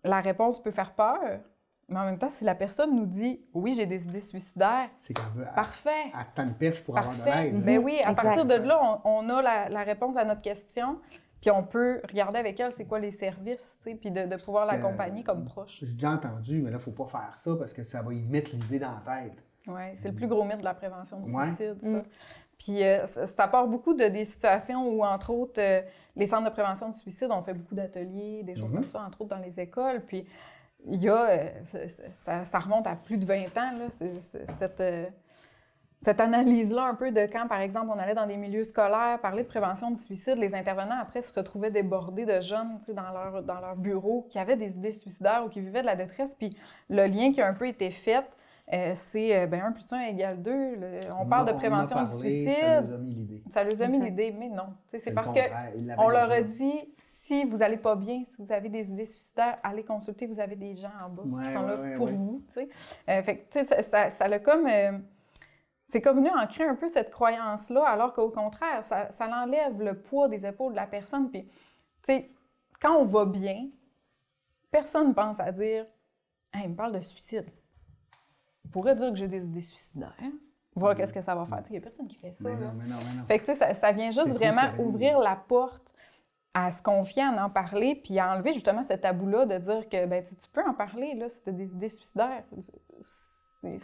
S2: la réponse peut faire peur, mais en même temps, si la personne nous dit oui, j'ai des idées suicidaires,
S1: C'est qu'elle veut.
S2: parfait.
S1: Elle tend une perche pour avoir de l'aide.
S2: Ben oui, à
S3: Exact.
S2: partir de là, on, on a la, la réponse à notre question, puis on peut regarder avec elle c'est quoi les services, puis de, de pouvoir l'accompagner
S1: Euh,
S2: comme proche.
S1: J'ai déjà entendu, mais là, il ne faut pas faire ça parce que ça va y mettre l'idée dans la tête.
S2: Oui, c'est le plus gros mythe de la prévention du
S1: Ouais.
S2: suicide, ça.
S3: Mm.
S2: Puis euh, ça, part beaucoup de des situations où, entre autres, euh, les centres de prévention du suicide ont fait beaucoup d'ateliers, des choses
S1: Mhm.
S2: comme ça, entre autres dans les écoles. Puis il y a, euh, ça- remonte à plus de 20 ans, là, cette, cette analyse-là un peu de quand, par exemple, on allait dans des milieux scolaires parler de prévention du suicide, les intervenants, après, se retrouvaient débordés de jeunes dans leur, dans leur bureau qui avaient des idées suicidaires ou qui vivaient de la détresse. Puis le lien qui a un peu été fait, euh, c'est euh, ben, 1 plus 1 égale 2. on parle de
S1: en a
S2: prévention du suicide.
S1: Ça nous a mis l'idée.
S2: Ça leur a mis l'idée, mais non. C'est parce que
S1: contraire, il l'avait
S2: on leur a dit si vous allez pas bien, si vous avez des idées suicidaires, allez consulter, vous avez des gens en bas
S1: Ouais,
S2: qui sont là
S1: ouais,
S2: pour
S1: ouais.
S2: vous. Euh, fait que, ça, ça, ça l'a comme. euh, c'est comme venu ancrer un peu cette croyance-là, alors qu'au contraire, ça, ça l'enlève le poids des épaules de la personne. Puis, tu sais, quand on va bien, personne ne pense à dire Hey, il me parle de suicide. On pourrait dire que j'ai des idées suicidaires, voir qu'est-ce que ça va faire. Il n'y a personne qui fait ça.
S1: Mais
S2: là.
S1: non, mais non, mais non.
S2: Fait que, tu sais, ça, ça vient juste
S1: C'est
S2: vraiment ouvrir la porte à se confier, à en parler, puis à enlever justement ce tabou-là de dire que ben, tu peux en parler là, si tu as des idées suicidaires. C'est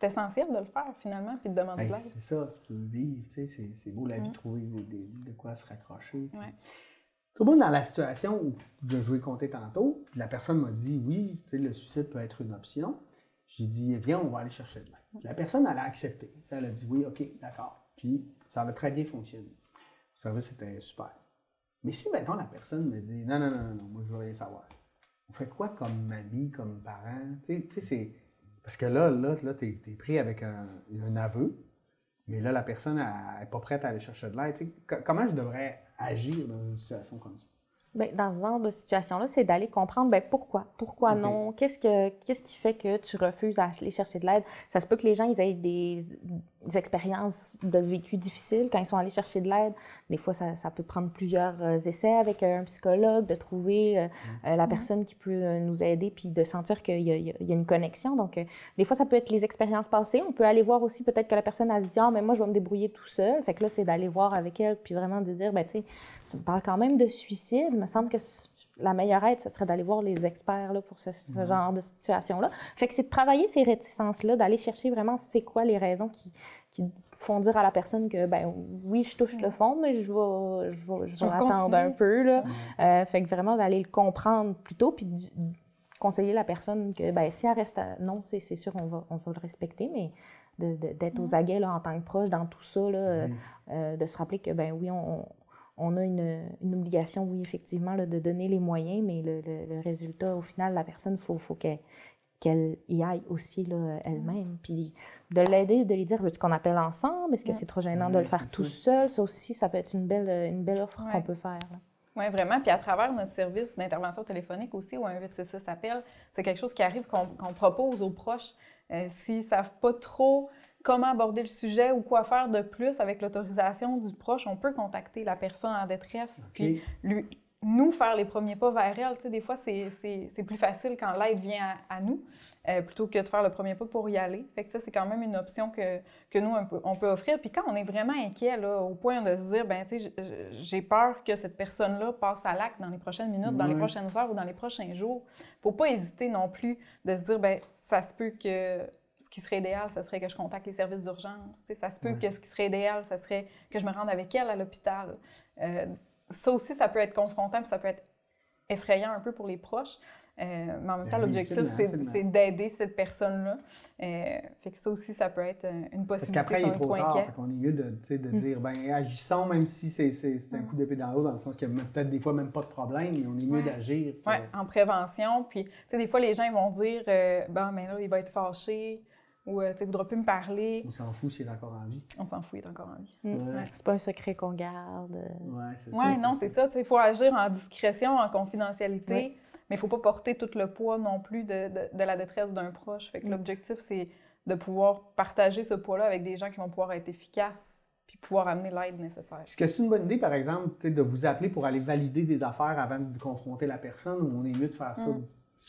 S2: c'est essentiel de le faire finalement, puis de demander de l'aide.
S1: c'est ça, si tu veux vivre, tu sais, c'est, c'est beau la vie
S2: Mm.
S1: de trouver de quoi se raccrocher.
S2: Ouais.
S1: Tout le monde dans la situation où je jouais compter tantôt, la personne m'a dit oui, tu sais, le suicide peut être une option. J'ai dit viens, on va aller chercher de l'aide. La personne, elle a accepté. Elle a dit oui, ok, d'accord. Puis ça a très bien fonctionné. Le service était super. Mais si maintenant la personne me dit non, non, non, non, moi je veux rien savoir. On fait quoi comme ami, comme parent? C'est. Parce que là, là, là es pris avec un, un aveu, mais là, la personne n'est pas prête à aller chercher de l'aide. Comment je devrais agir dans une situation comme ça?
S3: Bien, dans ce genre de situation-là, c'est d'aller comprendre ben, pourquoi? Pourquoi non? Qu'est-ce, que, qu'est-ce qui fait que tu refuses à aller chercher de l'aide? Ça se peut que les gens ils aient des expériences de vécu difficiles quand ils sont allés chercher de l'aide. Des fois, ça, ça peut prendre plusieurs euh, essais avec un psychologue, de trouver euh, euh, la personne qui peut euh, nous aider, puis de sentir qu'il y y a- une connexion. Donc, euh, des fois, ça peut être les expériences passées. On peut aller voir aussi peut-être que la personne a se dit, ah, mais moi, je vais me débrouiller tout seul. Fait que là, c'est d'aller voir avec elle, puis vraiment de dire, ben, tu sais, tu me parles quand même de suicide. Il me semble que la meilleure aide, ce serait d'aller voir les experts là, pour ce, ce genre de situation-là. Fait que c'est de travailler ces réticences-là, d'aller chercher vraiment c'est quoi les raisons qui, qui font dire à la personne que, ben oui, je touche le fond, mais je vais, je vais, je attendre un peu. Là. Euh, fait que vraiment d'aller le comprendre plus tôt, puis du- conseiller la personne que, ben si elle reste à... Non, c'est c'est sûr, on va, on va le respecter, mais de- de- d'être aux aguets là, en tant que proche dans tout ça, là, euh, euh, de se rappeler que, ben oui, on, on a une, une obligation, oui, effectivement, là, de donner les moyens, mais le, le- le résultat, au final, la personne, il faut, faut qu'elle qu'elle y aille aussi là, elle-même. Puis de l'aider, de lui dire veux-tu qu'on appelle ensemble? Est-ce que
S2: Mm.
S3: c'est trop gênant de
S1: Ouais,
S3: le faire tout seul? Ça aussi, ça peut être une belle, une belle offre
S2: Ouais.
S3: qu'on peut faire. là.
S2: Oui, vraiment. Puis à travers notre service d'intervention téléphonique aussi, ou un 866 appel, c'est quelque chose qui arrive qu'on qu'on propose aux proches. Euh, S'ils ne savent pas trop comment aborder le sujet ou quoi faire de plus avec l'autorisation du proche, on peut contacter la personne en détresse, puis lui, nous faire les premiers pas vers elle. Tu sais, des fois, c'est- plus facile quand l'aide vient à, à nous, euh, plutôt que de faire le premier pas pour y aller. Fait que ça, c'est quand même une option que, que nous, on peut, on peut offrir. Puis quand on est vraiment inquiet, là, au point de se dire, ben tu sais, j'ai peur que cette personne-là passe à l'acte dans les prochaines minutes, dans les prochaines heures ou dans les prochains jours, faut pas hésiter non plus de se dire, ben ça se peut que qui serait idéal, ça serait que je contacte les services d'urgence. Ça se peut
S1: Ouais.
S2: que ce qui serait idéal, ça serait que je me rende avec elle à l'hôpital. Euh, ça aussi, ça peut être confrontant, puis ça peut être effrayant un peu pour les proches. Euh, mais en même
S1: Ben
S2: temps,
S1: oui,
S2: l'objectif, c'est d'aider cette personne-là. Euh, fait que ça aussi, ça peut être une
S1: Parce
S2: possibilité
S1: qu'après,
S2: si
S1: il
S2: on
S1: est trop tard. Fait qu'on est mieux de,
S3: Mm.
S1: dire, ben agissons, même si c'est un
S2: Mm.
S1: coup d'épée dans l'eau, dans le sens qu'il n'y a peut-être des fois même pas de problème, mais on est mieux
S2: Ouais.
S1: d'agir.
S2: Oui, en prévention. Puis, tu sais, des fois, les gens ils vont dire euh, Bon, mais là, il va être fâché ou euh, tu ne voudra plus me parler.
S1: On s'en fout s'il est encore en vie.
S2: On s'en fout, il est encore en vie.
S3: Mm.
S1: Ouais.
S3: C'est pas un secret qu'on garde.
S1: Ouais, c'est
S2: Oui,
S1: ça.
S2: non, c'est ça. Il faut agir en discrétion, en confidentialité,
S3: Oui.
S2: mais il ne faut pas porter tout le poids non plus de, de- de la détresse d'un proche. Fait que
S3: Mm.
S2: l'objectif, c'est de pouvoir partager ce poids-là avec des gens qui vont pouvoir être efficaces puis pouvoir amener l'aide nécessaire.
S1: Est-ce que c'est une bonne idée, par exemple, de vous appeler pour aller valider des affaires avant de confronter la personne ou on est mieux de faire ça?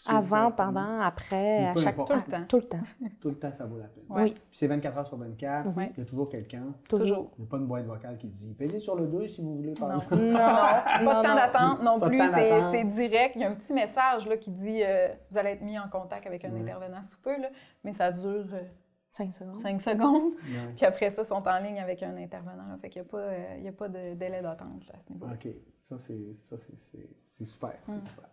S3: Avant, pendant, après, à chaque
S1: importe.
S2: Tout le temps.
S3: Tout le temps.
S1: Tout le temps, ça vaut la peine.
S3: Oui,
S1: Puis c'est 24 heures sur 24,
S2: Ouais.
S1: il y a toujours quelqu'un.
S3: toujours.
S1: Il n'y a pas une boîte vocale qui dit Payez sur le 2 si vous voulez parler.
S2: Non.
S3: Non,
S2: Pas de temps d'attente non
S1: Pas de
S2: plus,
S1: temps
S2: c'est
S1: d'attente.
S2: c'est direct. Il y a un petit message là, qui dit euh, vous allez être mis en contact avec un intervenant sous peu, là, mais ça dure
S3: Cinq secondes.
S2: 5 secondes.
S1: Ouais.
S2: Puis après ça, ils sont en ligne avec un intervenant. là. fait qu'il n'y a pas, euh, il y a pas de délai d'attente là, à ce niveau-là.
S1: OK, ça c'est ça, c'est- c'est- c'est super. c'est
S2: Mm.
S1: super.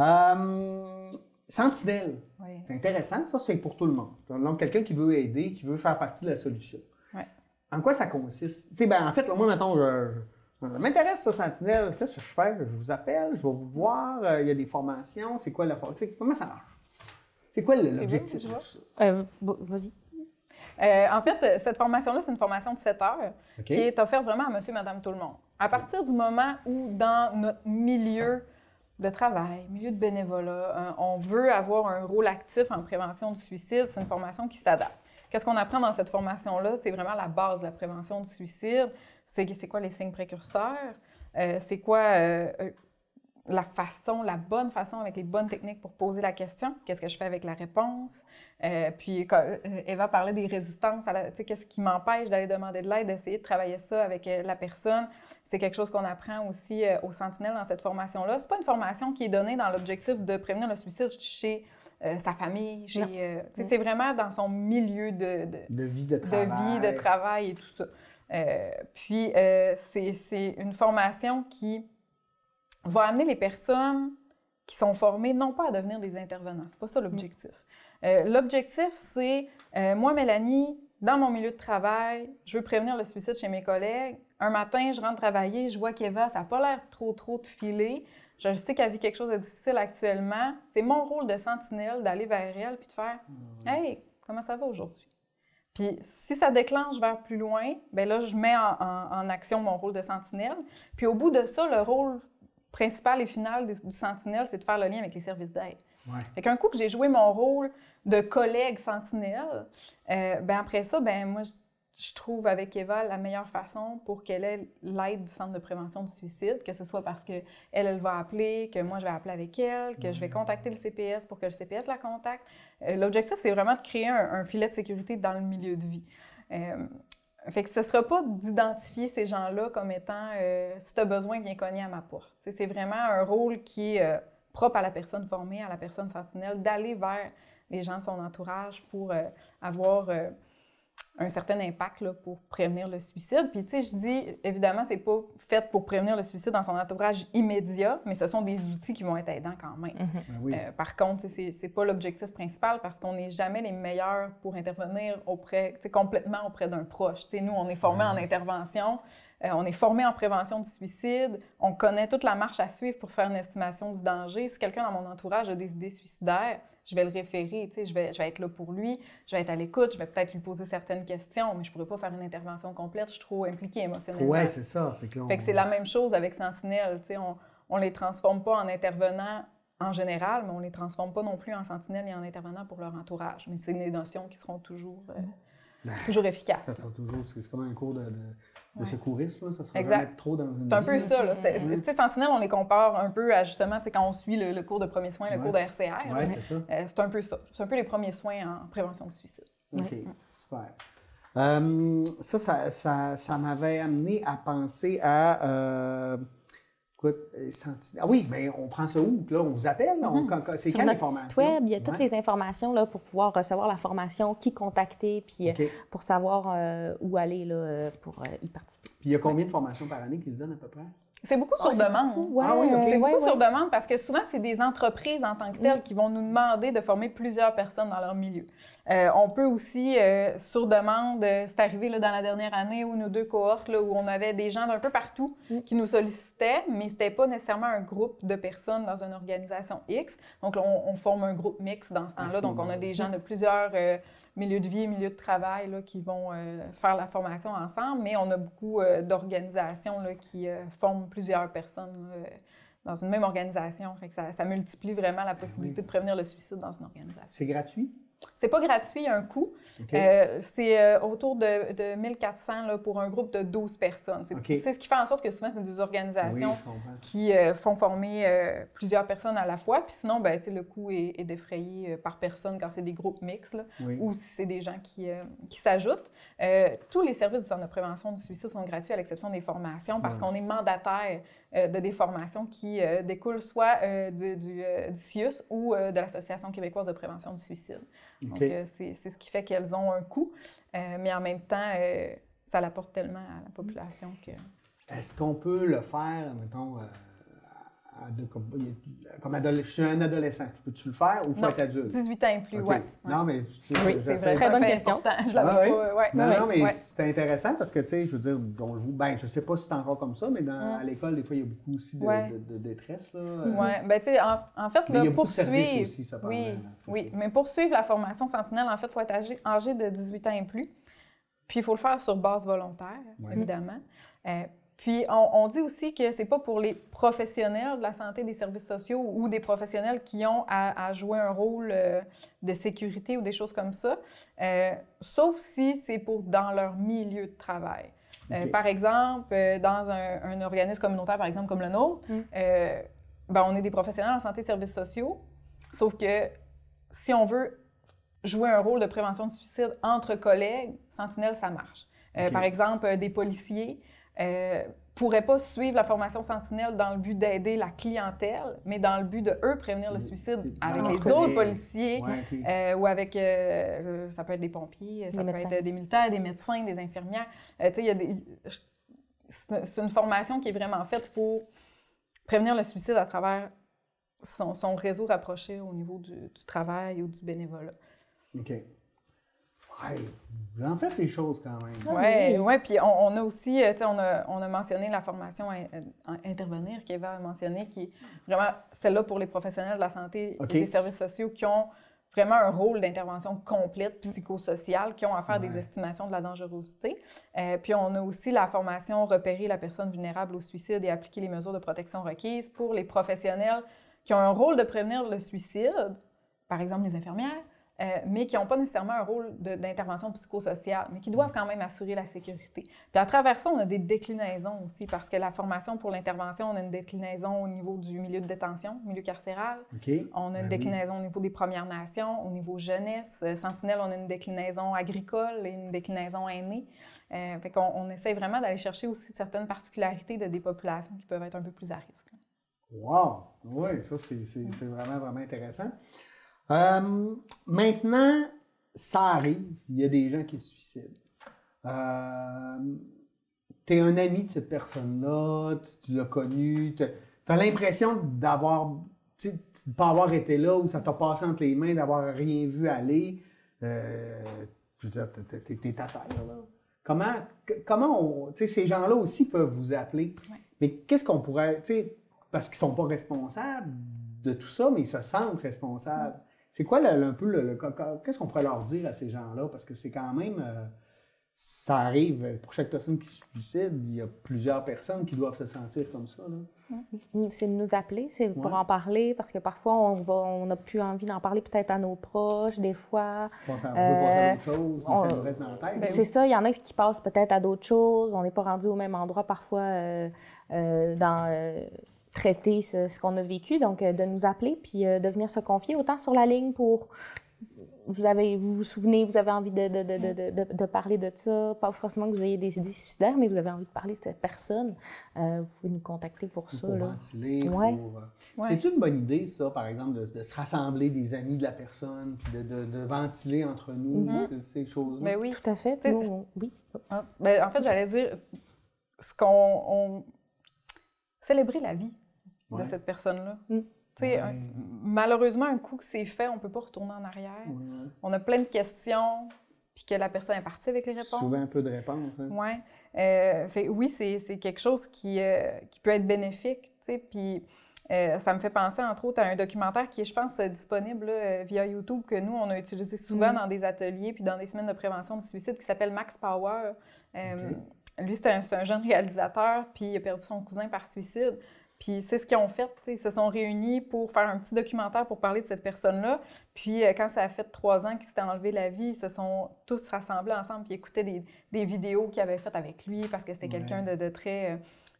S1: Euh, Sentinelle,
S2: Oui.
S1: c'est intéressant, ça c'est pour tout le monde. Donc quelqu'un qui veut aider, qui veut faire partie de la solution. En quoi ça consiste? Tu sais, ben, en fait, là, moi, mettons, je, m'intéresse ça, Sentinelle. Qu'est-ce que je fais? Je vous appelle, je vais vous voir, euh, il y a des formations, c'est quoi la Comment ça marche? C'est quoi le- l'objectif?
S3: Euh, Vas-y.
S2: Euh, en fait, cette formation-là, c'est une formation de 7 heures qui est offerte vraiment à monsieur, madame, tout le monde. À partir du moment où, dans notre milieu de travail, milieu de bénévolat, on veut avoir un rôle actif en prévention du suicide, c'est une formation qui s'adapte. Qu'est-ce qu'on apprend dans cette formation-là? C'est vraiment la base de la prévention du suicide. C'est c'est quoi les signes précurseurs? Euh, c'est quoi euh, euh, la façon, la bonne façon avec les bonnes techniques pour poser la question? Qu'est-ce que je fais avec la réponse? Euh, puis, quand, euh, Eva parlait des résistances, qu'est-ce qui m'empêche d'aller demander de l'aide, d'essayer de travailler ça avec euh, la personne. C'est quelque chose qu'on apprend aussi euh, aux sentinelles dans cette formation-là. C'est pas une formation qui est donnée dans l'objectif de prévenir le suicide chez euh, sa famille, chez,
S3: Non.
S2: euh, tu sais,
S3: Non.
S2: c'est vraiment dans son milieu de, de,
S1: De vie, de
S2: de
S1: travail.
S2: vie, de travail et tout ça. Euh, puis, euh, c'est c'est une formation qui va amener les personnes qui sont formées non pas à devenir des intervenants. C'est pas ça l'objectif. Euh, l'objectif, c'est euh, moi, Mélanie, dans mon milieu de travail, je veux prévenir le suicide chez mes collègues. Un matin, je rentre travailler, je vois qu'Eva, ça n'a pas l'air trop, trop de filer. Je sais qu'elle vit quelque chose de difficile actuellement. C'est mon rôle de sentinelle d'aller vers elle puis de faire Hey, comment ça va aujourd'hui? Puis si ça déclenche vers plus loin, ben là, je mets en, en- en action mon rôle de sentinelle. Puis au bout de ça, le rôle principal et final du, du sentinelle, c'est de faire le lien avec les services d'aide.
S1: Ouais.
S2: Fait qu'un coup que j'ai joué mon rôle de collègue sentinelle, euh, ben après ça, ben moi, je, je trouve avec Eva la meilleure façon pour qu'elle ait l'aide du Centre de prévention du suicide, que ce soit parce que elle, elle va appeler, que moi, je vais appeler avec elle, que je vais contacter le CPS pour que le CPS la contacte. Euh, L'objectif, c'est vraiment de créer un, un filet de sécurité dans le milieu de vie. Euh, fait que ce ne sera pas d'identifier ces gens-là comme étant euh, si tu as besoin, viens cogner à ma porte. C'est vraiment un rôle qui est euh, propre à la personne formée, à la personne sentinelle, d'aller vers les gens de son entourage pour euh, avoir un certain impact là, pour prévenir le suicide. Puis, tu sais, je dis, évidemment, c'est pas fait pour prévenir le suicide dans son entourage immédiat, mais ce sont des outils qui vont être aidants quand même.
S3: Mhm.
S1: Ben oui.
S2: Euh, par contre, tu sais, c'est c'est pas l'objectif principal parce qu'on n'est jamais les meilleurs pour intervenir auprès, tu sais, complètement auprès d'un proche. Tu sais, nous, on est formés en intervention, euh, on est formés en prévention du suicide, on connaît toute la marche à suivre pour faire une estimation du danger. Si quelqu'un dans mon entourage a des idées suicidaires, je vais le référer, tu sais, je vais, je vais être là pour lui, je vais être à l'écoute, je vais peut-être lui poser certaines questions, mais je pourrais pas faire une intervention complète, je suis trop impliquée émotionnellement.
S1: Ouais, c'est ça. C'est que
S2: Fait c'est la même chose avec Sentinelle. tu sais, On on les transforme pas en intervenants en général, mais on les transforme pas non plus en sentinelles et en intervenants pour leur entourage. Mais c'est des notions qui seront toujours, euh, toujours efficaces.
S1: Ça sera toujours. C'est comme un cours de, de, de
S2: Ouais.
S1: secourisme, là. Ça sera
S2: Exact.
S1: trop dans
S2: C'est un peu ça. là. Tu sais, Sentinelle, on les compare un peu à justement, quand on suit le, le cours de premiers soins, le
S1: Ouais.
S2: cours de RCR.
S1: Ouais, c'est ça.
S2: euh, c'est un peu ça. C'est un peu les premiers soins en prévention du suicide.
S1: OK, super. Euh, ça, ça, ça, ça m'avait amené à penser à. euh, écoute, euh, Ah oui, mais on prend ça où? Là, on vous appelle? on- quand- quand- c'est
S3: Sur notre site web, il y a toutes
S1: Ouais.
S3: les informations là, pour pouvoir recevoir la formation, qui contacter, puis pour savoir euh, où aller là, pour y participer.
S1: Puis il y a combien de formations par année qui se donnent à peu près?
S2: C'est beaucoup
S3: Ah,
S2: sur demande.
S3: beaucoup, ouais,
S1: Ah oui,
S2: C'est beaucoup
S3: ouais.
S2: sur demande parce que souvent, c'est des entreprises en tant que
S1: Mm.
S2: telles qui vont nous demander de former plusieurs personnes dans leur milieu. Euh, on peut aussi, euh, sur demande, euh, c'est arrivé là, dans la dernière année, une ou deux cohortes, là, où on avait des gens d'un peu partout
S3: Mm.
S2: qui nous sollicitaient, mais c'était pas nécessairement un groupe de personnes dans une organisation X. Donc, là, on, on forme un groupe mix dans ce temps-là.
S1: ce
S2: Donc, on a des gens de plusieurs euh, milieux de vie, milieux de travail là, qui vont euh, faire la formation ensemble, mais on a beaucoup euh, d'organisations qui euh, forment plusieurs personnes dans une même organisation. Fait que ça, ça multiplie vraiment la possibilité de prévenir le suicide dans une organisation.
S1: C'est gratuit?
S2: C'est pas gratuit, il y a un coût. Euh, c'est euh, autour de, de 1400 là, pour un groupe de 12 personnes. C'est ce qui fait en sorte que souvent, c'est des organisations qui euh, font former plusieurs personnes à la fois. Puis sinon, ben, le coût est, est défrayé par personne quand c'est des groupes mixtes
S1: Oui.
S2: ou si c'est des gens qui, qui s'ajoutent. Tous les services du Centre de prévention du suicide sont gratuits à l'exception des formations parce qu'on est mandataire de des formations qui découlent soit du, du, du CIUS ou de l'Association québécoise de prévention du suicide. Donc, euh, c'est c'est ce qui fait qu'elles ont un coût, euh, mais en même temps, euh, ça l'apporte tellement à la population que...
S1: Est-ce qu'on peut le faire, mettons, comme, comme adolescent? Je suis un adolescent. Peux-tu le faire ou faut
S2: Non,
S1: être adulte?
S2: 18 ans et plus,
S1: OK.
S2: ouais.
S1: Non, mais
S2: Oui, c'est vrai.
S3: Très bonne question.
S2: Je l'avais
S1: Ah oui?
S2: pas. Ouais,
S1: Non, mais
S2: ouais.
S1: c'est intéressant parce que, tu sais, je veux dire, on le. Ben, je sais pas si c'est encore comme ça, mais dans,
S2: Mm.
S1: à l'école, des fois, il y a beaucoup aussi de,
S2: Ouais.
S1: de- de détresse. Là. Euh,
S2: Ouais, ben tu sais, en, en fait,
S1: Mais
S2: là,
S1: il y a beaucoup de services
S2: poursuivre...
S1: aussi, ça,
S2: Oui, oui,
S1: ça.
S2: mais poursuivre la formation Sentinelle, en fait, il faut être âgé, âgé de 18 ans et plus. Puis, il faut le faire sur base volontaire,
S1: Ouais.
S2: évidemment. Euh, puis, on, on dit aussi que c'est pas pour les professionnels de la santé des services sociaux ou des professionnels qui ont à, à jouer un rôle euh, de sécurité ou des choses comme ça, euh, sauf si c'est pour dans leur milieu de travail. Euh, par exemple, dans un, un organisme communautaire, par exemple, comme le nôtre,
S3: Mm.
S2: euh, ben, on est des professionnels en santé et services sociaux, sauf que si on veut jouer un rôle de prévention de suicide entre collègues, Sentinelle, ça marche. Euh. Par exemple, des policiers euh, pourraient pas suivre la formation Sentinelle dans le but d'aider la clientèle, mais dans le but de, eux, prévenir le
S1: Oui,
S2: suicide avec les autres policiers.
S1: Ouais.
S2: Euh, ou avec, euh, euh, ça peut être des pompiers, ça
S3: Des
S2: peut
S3: médecins.
S2: être des militaires, des médecins, des infirmières. Euh, tu sais, il y a des... C'est c'est une formation qui est vraiment faite pour prévenir le suicide à travers son, son réseau rapproché au niveau du, du travail ou du bénévolat.
S1: OK. En faites des choses quand même.
S3: Ah
S2: Oui,
S3: oui.
S2: ouais, puis on, on a aussi, euh, tu sais, on a, on a mentionné la formation in- euh, Intervenir qu'Eva a mentionné, qui est vraiment celle-là pour les professionnels de la santé et des services sociaux qui ont vraiment un rôle d'intervention complète psychosociale, qui ont à faire
S1: Ouais.
S2: des estimations de la dangerosité. Euh, puis on a aussi la formation Repérer la personne vulnérable au suicide et appliquer les mesures de protection requises pour les professionnels qui ont un rôle de prévenir le suicide, par exemple les infirmières, euh, mais qui n'ont pas nécessairement un rôle d'intervention psychosociale, mais qui doivent quand même assurer la sécurité. Puis à travers ça, on a des déclinaisons aussi, parce que la formation pour l'intervention, on a une déclinaison au niveau du milieu de détention, milieu carcéral.
S1: OK.
S2: On a une
S1: Ben
S2: déclinaison au niveau des Premières Nations, au niveau jeunesse. Euh, Sentinelle, on a une déclinaison agricole et une déclinaison aînée. Euh, fait qu'on on essaie vraiment d'aller chercher aussi certaines particularités de des populations qui peuvent être un peu plus à risque.
S1: Wow! Oui, ça, c'est vraiment, vraiment intéressant. Euh, maintenant, ça arrive, il y a des gens qui se suicident. Euh, tu es un ami de cette personne-là, tu, tu l'as connu, tu as l'impression d'avoir, tu de pas avoir été là ou ça t'a passé entre les mains, d'avoir rien vu aller. Euh, t'es t'es à terre, là. Comment, comment on, tu ces gens-là aussi peuvent vous appeler.
S2: Ouais.
S1: Mais qu'est-ce qu'on pourrait, tu parce qu'ils sont pas responsables de tout ça, mais ils se sentent responsables. C'est quoi le- le- un peu le, le- qu'est-ce qu'on pourrait leur dire à ces gens-là? Parce que c'est quand même euh, ça arrive pour chaque personne qui se suicide, il y a plusieurs personnes qui doivent se sentir comme ça. Là.
S3: C'est de nous appeler, c'est pour en parler, parce que parfois, on va, on n'a plus envie d'en parler peut-être à nos proches, des fois.
S1: On s'en
S3: Euh,
S1: veut passer à autre chose, mais ça
S3: on-
S1: nous reste dans la tête.
S2: Ben
S3: c'est ça, il y en a qui passent peut-être à d'autres choses. On n'est pas rendu au même endroit parfois euh, euh, dans traiter ce, ce qu'on a vécu. Donc, euh, de nous appeler puis euh, de venir se confier autant sur la ligne pour. Vous, avez, vous vous souvenez, vous avez envie de, de, de, de, de, de parler de ça. Pas forcément que vous ayez des idées suicidaires, mais vous avez envie de parler de cette personne. Euh, vous pouvez nous contacter pour ça.
S1: pour
S3: là.
S1: ventiler.
S3: Ouais.
S1: pour,
S2: Ouais.
S1: C'est une bonne idée, ça, par exemple, de, de se rassembler des amis de la personne, puis de, de- de ventiler entre nous,
S2: Mhm.
S1: ces, ces choses-là.
S2: Ben oui.
S3: Tout à fait.
S2: T'sais,
S3: Nous, on- oui.
S2: Ah, ben, en fait, j'allais dire ce qu'on. on- célébrer la vie
S1: Ouais.
S2: de cette personne-là.
S3: Mm.
S2: Tu sais,
S1: Ouais.
S2: un- malheureusement, un coup que c'est fait, on ne peut pas retourner en arrière.
S1: Ouais.
S2: On a plein de questions, puis que la personne est partie avec les réponses.
S1: Souvent un peu de réponse. hein.
S2: Oui. fait, oui, c'est c'est quelque chose qui, euh, qui peut être bénéfique, tu sais, puis euh, ça me fait penser, entre autres, à un documentaire qui est, je pense, euh, disponible là, euh, via YouTube, que nous, on a utilisé souvent
S3: Mm.
S2: dans des ateliers puis dans des semaines de prévention du suicide, qui s'appelle Max Power. Euh. Lui, c'est un, c'est un jeune réalisateur, puis il a perdu son cousin par suicide. Puis c'est ce qu'ils ont fait. Ils se sont réunis pour faire un petit documentaire pour parler de cette personne-là. Puis euh, quand ça a fait trois ans qu'il s'était enlevé la vie, ils se sont tous rassemblés ensemble puis écoutaient des, des vidéos qu'il avait faites avec lui parce que c'était quelqu'un de, très, euh,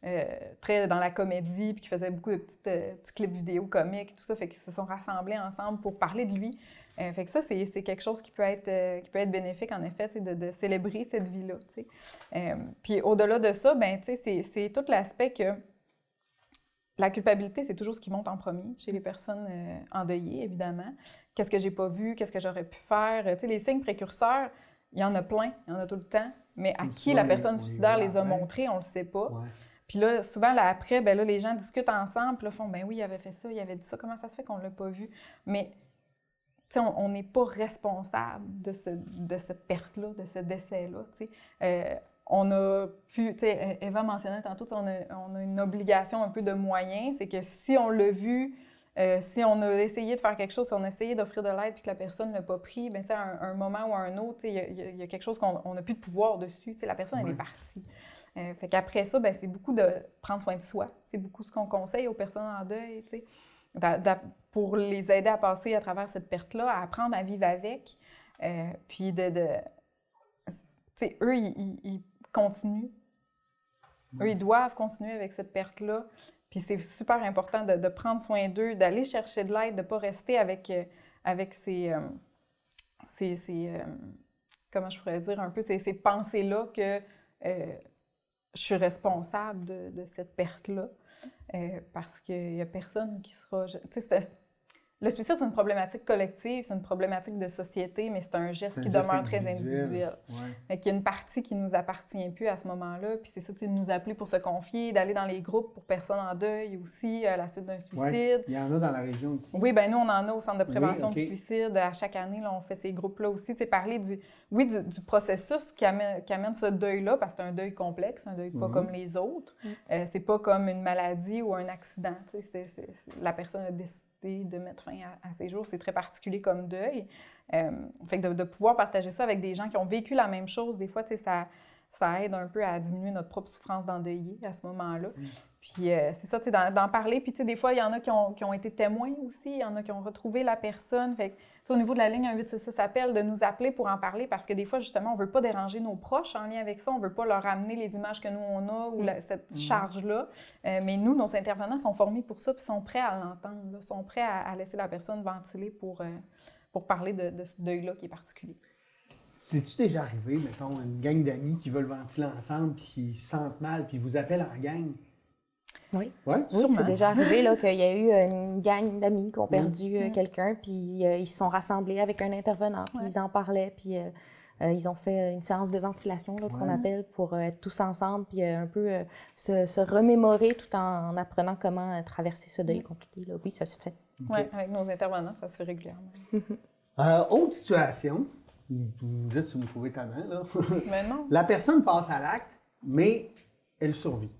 S2: euh, très dans la comédie puis qui faisait beaucoup de petites, petits clips vidéo comiques, tout ça. Fait qu'ils se sont rassemblés ensemble pour parler de lui. fait que ça, c'est quelque chose qui peut être, qui peut être bénéfique, en effet, de, de, célébrer cette vie-là. puis au-delà de ça, ben, c'est tout l'aspect que la culpabilité, c'est toujours ce qui monte en premier chez les personnes euh, endeuillées, évidemment. Qu'est-ce que j'ai pas vu? Qu'est-ce que j'aurais pu faire? Tu sais, les signes précurseurs, il y en a plein, il y en a tout le temps. Mais à qui la personne suicidaire les a montrés, on le sait pas. Puis là, souvent, là, après, ben là, les gens discutent ensemble, puis là, font, ben oui, il avait fait ça, il avait dit ça, comment ça se fait qu'on l'a pas vu? Mais, tu sais, on n'est pas responsable de, ce, de cette perte-là, de ce décès-là, tu sais. Euh, on a pu, tu sais, e-, Eva mentionnait tantôt, on a, une obligation un peu de moyens. C'est que si on l'a vu, euh, si on a essayé de faire quelque chose, si on a essayé d'offrir de l'aide puis que la personne ne l'a pas pris, bien, à un, un, moment ou à un autre, il y, a quelque chose qu'on n'a plus de pouvoir dessus. la personne, elle est partie. Euh, fait qu'après ça, ben, c'est beaucoup de prendre soin de soi. C'est beaucoup ce qu'on conseille aux personnes en deuil, pour les aider à passer à travers cette perte-là, à apprendre à vivre avec. Euh, puis de, de eux, ils continuent. Eux, ils doivent continuer avec cette perte-là. Puis c'est super important de, prendre soin d'eux, d'aller chercher de l'aide, de ne pas rester avec, euh, avec ces, euh, ces, euh, comment je pourrais dire, un peu ces, ces pensées-là que je suis responsable de, cette perte-là. parce qu'il n'y a personne qui sera. Le suicide, c'est une problématique collective, c'est une problématique de société, mais c'est un geste qui demeure très individuel. Ouais. Il y a une partie qui ne nous appartient plus à ce moment-là, puis c'est ça, de nous appeler pour se confier, d'aller dans les groupes pour personnes en deuil aussi, à la suite d'un suicide.
S1: Il y en a dans la région aussi.
S2: Oui, bien nous, on en a au Centre de prévention du suicide. À chaque année, là, on fait ces groupes-là aussi. Tu parler du, oui, du, processus qui amène, qui amène ce deuil-là, parce que c'est un deuil complexe, un deuil pas mhm. comme les autres. Ce mm. euh, c'est pas comme une maladie ou un accident. la personne a décidé de mettre fin à, ces jours. C'est très particulier comme deuil. Euh, fait que de, pouvoir partager ça avec des gens qui ont vécu la même chose, des fois, ça, ça aide un peu à diminuer notre propre souffrance d'endeuillé à ce moment-là. Puis euh, c'est ça, d'en parler. Puis des fois, il y en a qui ont, qui ont, été témoins aussi, il y en a qui ont retrouvé la personne. Fait au niveau de la ligne 1866 s'appelle de nous appeler pour en parler parce que des fois, justement, on ne veut pas déranger nos proches en lien avec ça. On ne veut pas leur amener les images que nous, on a ou cette mm. charge-là. Euh, mais nous, nos intervenants sont formés pour ça puis sont prêts à l'entendre, sont prêts à, laisser la personne ventiler pour, euh, pour parler de, de ce deuil-là qui est particulier.
S1: C'est-tu déjà arrivé, mettons, une gang d'amis qui veulent ventiler ensemble puis qui se sentent mal puis ils vous appellent en gang?
S3: Oui, oui c'est déjà arrivé qu'il y a eu une gang d'amis qui ont perdu euh, quelqu'un, puis euh, ils se sont rassemblés avec un intervenant, puis ils en parlaient, puis euh, ils ont fait une séance de ventilation qu'on appelle pour être tous ensemble, puis un peu se, remémorer tout en, apprenant comment traverser ce deuil compliqué. Là. Oui, ça se fait.
S2: Oui, avec nos intervenants, ça se fait régulièrement.
S1: autre situation, vous dites si vous me trouvez tannant, là.
S2: Mais non.
S1: La personne passe à l'acte, mais elle survit.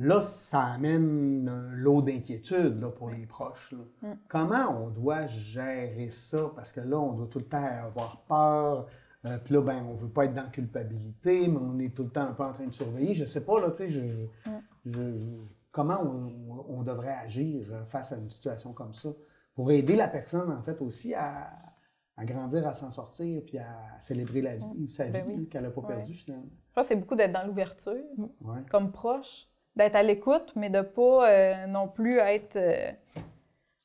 S1: Là, ça amène un lot d'inquiétude pour les proches. Mm. Comment on doit gérer ça? Parce que là, on doit tout le temps avoir peur. Euh, puis là, ben, on ne veut pas être dans la culpabilité, mais on est tout le temps un peu en train de surveiller. Je ne sais pas, là, tu sais, mm. comment on, devrait agir face à une situation comme ça? Pour aider la personne, en fait, aussi à, grandir, à s'en sortir, puis à célébrer la vie, mm. sa ben vie qu'elle n'a pas perdue, finalement.
S2: Je crois que c'est beaucoup d'être dans l'ouverture, comme proche d'être à l'écoute, mais de pas euh, non plus être. Euh,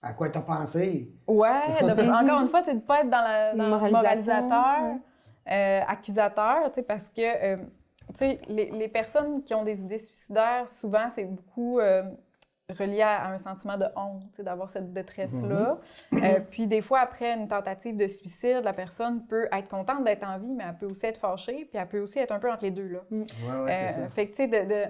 S1: à quoi tu as pensé?
S2: Ouais, encore une fois, c'est de pas être dans, la, le moralisateur, euh, accusateur, tu sais, parce que, tu sais, les, les, personnes qui ont des idées suicidaires, souvent, c'est beaucoup relié à, un sentiment de honte, d'avoir cette détresse-là. Mm-hmm. puis des fois, après une tentative de suicide, la personne peut être contente d'être en vie, mais elle peut aussi être fâchée, puis elle peut aussi être un peu entre les deux. Là.
S1: Mm. Ouais, ouais, c'est ça.
S2: Fait que, tu sais, de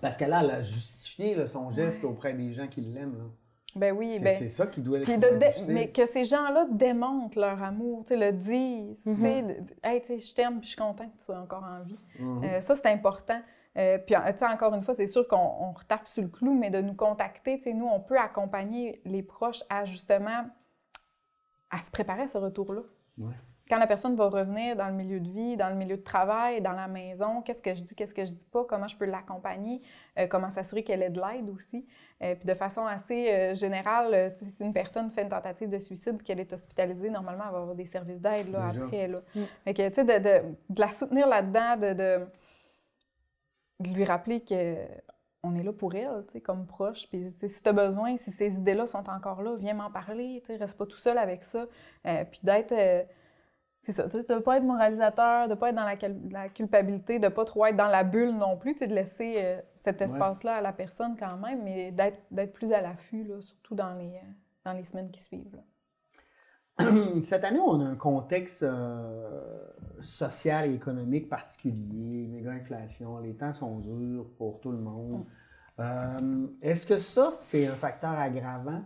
S1: parce qu'elle a justifié son geste auprès des gens qui l'aiment.
S2: Ben oui, ben,
S1: c'est ça qui doit
S2: être. mais que ces gens-là démontrent leur amour, le disent. Mm -hmm. Hey, je t'aime puis je suis content que tu sois encore en vie. Mm-hmm. Euh, ça, c'est important. Euh, puis, encore une fois, c'est sûr qu'on retape sur le clou, mais de nous contacter, nous, on peut accompagner les proches à justement à se préparer à ce retour-là.
S1: Ouais.
S2: Quand la personne va revenir dans le milieu de vie, dans le milieu de travail, dans la maison, qu'est-ce que je dis, qu'est-ce que je dis pas, comment je peux l'accompagner, euh, comment s'assurer qu'elle ait de l'aide aussi. Euh, puis de façon assez euh, générale, si une personne fait une tentative de suicide qu'elle est hospitalisée, normalement, elle va avoir des services d'aide là, après. Là. Mm. Fait que, tu sais, de, de, de, la soutenir là-dedans, de, de, lui rappeler que on est là pour elle, tu sais, comme proche. Puis, si tu as besoin, si ces idées-là sont encore là, viens m'en parler, tu sais, reste pas tout seul avec ça. puis d'être c'est ça, de ne pas être moralisateur, de ne pas être dans la, culpabilité, de ne pas trop être dans la bulle non plus, de laisser euh, cet espace-là à la personne quand même, mais d'être plus à l'affût, surtout dans les, euh, dans les semaines qui suivent.
S1: Cette année, on a un contexte euh, social et économique particulier, méga inflation, les temps sont durs pour tout le monde. Mm. Est-ce que ça, c'est un facteur aggravant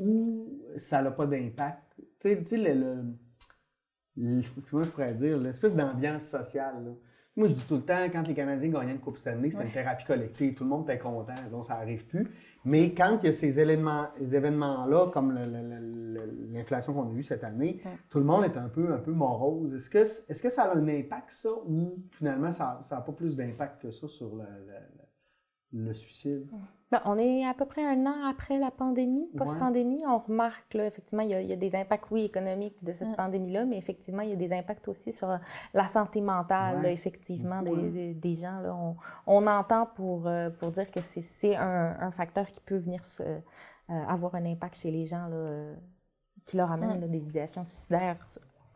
S1: ou ça n'a pas d'impact? Tu sais, le je pourrais dire, l'espèce d'ambiance sociale. Moi, je dis tout le temps, quand les Canadiens gagnaient une Coupe Stanley, c'était une thérapie collective. Tout le monde était content, donc ça n'arrive plus. Mais quand il y a ces événements-là, comme l'inflation qu'on a eue cette année, tout le monde est un peu, un peu morose. Est-ce que, est que ça a un impact, ça, ou finalement, ça n'a pas plus d'impact que ça sur le, le suicide?
S3: Ben, on est à peu près un an après la pandémie, post-pandémie. On remarque, là, effectivement, il y, a, des impacts, oui, économiques de cette pandémie-là, mais effectivement, il y a des impacts aussi sur la santé mentale, effectivement, des, gens. Là. On, entend pour, euh, pour dire que c'est un, facteur qui peut venir euh, avoir un impact chez les gens, là, euh, qui leur amène des idéations suicidaires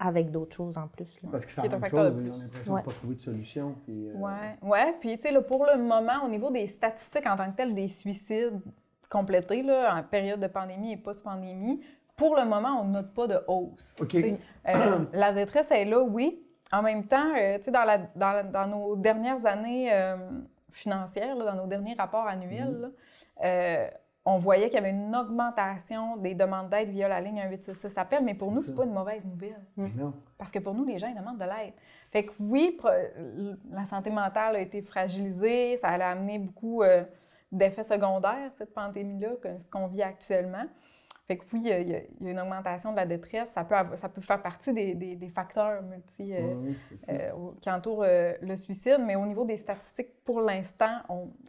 S3: avec d'autres choses en plus.
S1: Parce que c'est la même chose, on a l'impression de ne pas trouver de solution.
S2: Puis, euh... Ouais, ouais. Puis, tu sais, pour le moment, au niveau des statistiques en tant que tel, des suicides complétés, là, en période de pandémie et post-pandémie, pour le moment, on ne note pas de hausse.
S1: OK.
S2: Euh, la détresse est là, oui. En même temps, euh, tu sais, dans, dans, dans, nos dernières années euh, financières, dans nos derniers rapports annuels, mm-hmm on voyait qu'il y avait une augmentation des demandes d'aide via la ligne 1866 appel, mais pour nous, c'est pas une mauvaise nouvelle. Parce que pour nous, les gens, ils demandent de l'aide. Fait que oui, la santé mentale a été fragilisée, ça a amené beaucoup euh, d'effets secondaires, cette pandémie-là, ce qu'on vit actuellement. Fait que oui, il y, a, une augmentation de la détresse. Ça peut, ça peut faire partie des, facteurs multi, euh, euh, qui entourent euh, le suicide. Mais au niveau des statistiques, pour l'instant,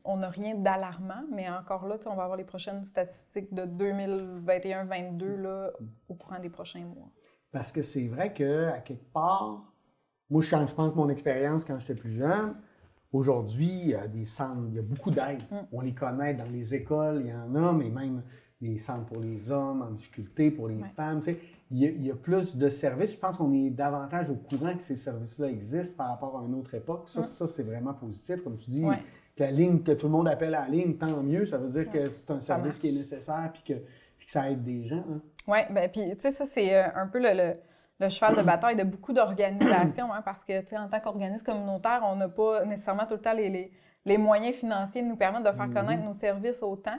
S2: on n'a rien d'alarmant. Mais encore là, on va avoir les prochaines statistiques de 2021-2022 au courant des prochains mois.
S1: Parce que c'est vrai qu'à quelque part, moi, quand je pense mon expérience quand j'étais plus jeune, aujourd'hui, il y a des centres, il y a beaucoup d'aide. Mm. On les connaît dans les écoles, il y en a, mais même des centres pour les hommes en difficulté, pour les femmes. Tu sais, il, y a, plus de services. Je pense qu'on est davantage au courant que ces services-là existent par rapport à une autre époque. Ça, ça c'est vraiment positif. Comme tu dis, que la ligne, que tout le monde appelle à la ligne, tant mieux. Ça veut dire que c'est un service qui est nécessaire puis que, ça aide des gens. Hein.
S2: Oui, bien, puis tu sais, ça, c'est euh, un peu le, cheval de bataille de beaucoup d'organisations, hein, parce que, tu sais, en tant qu'organisme communautaire, on n'a pas nécessairement tout le temps les, les, moyens financiers de nous permettre de faire mm-hmm. connaître nos services autant.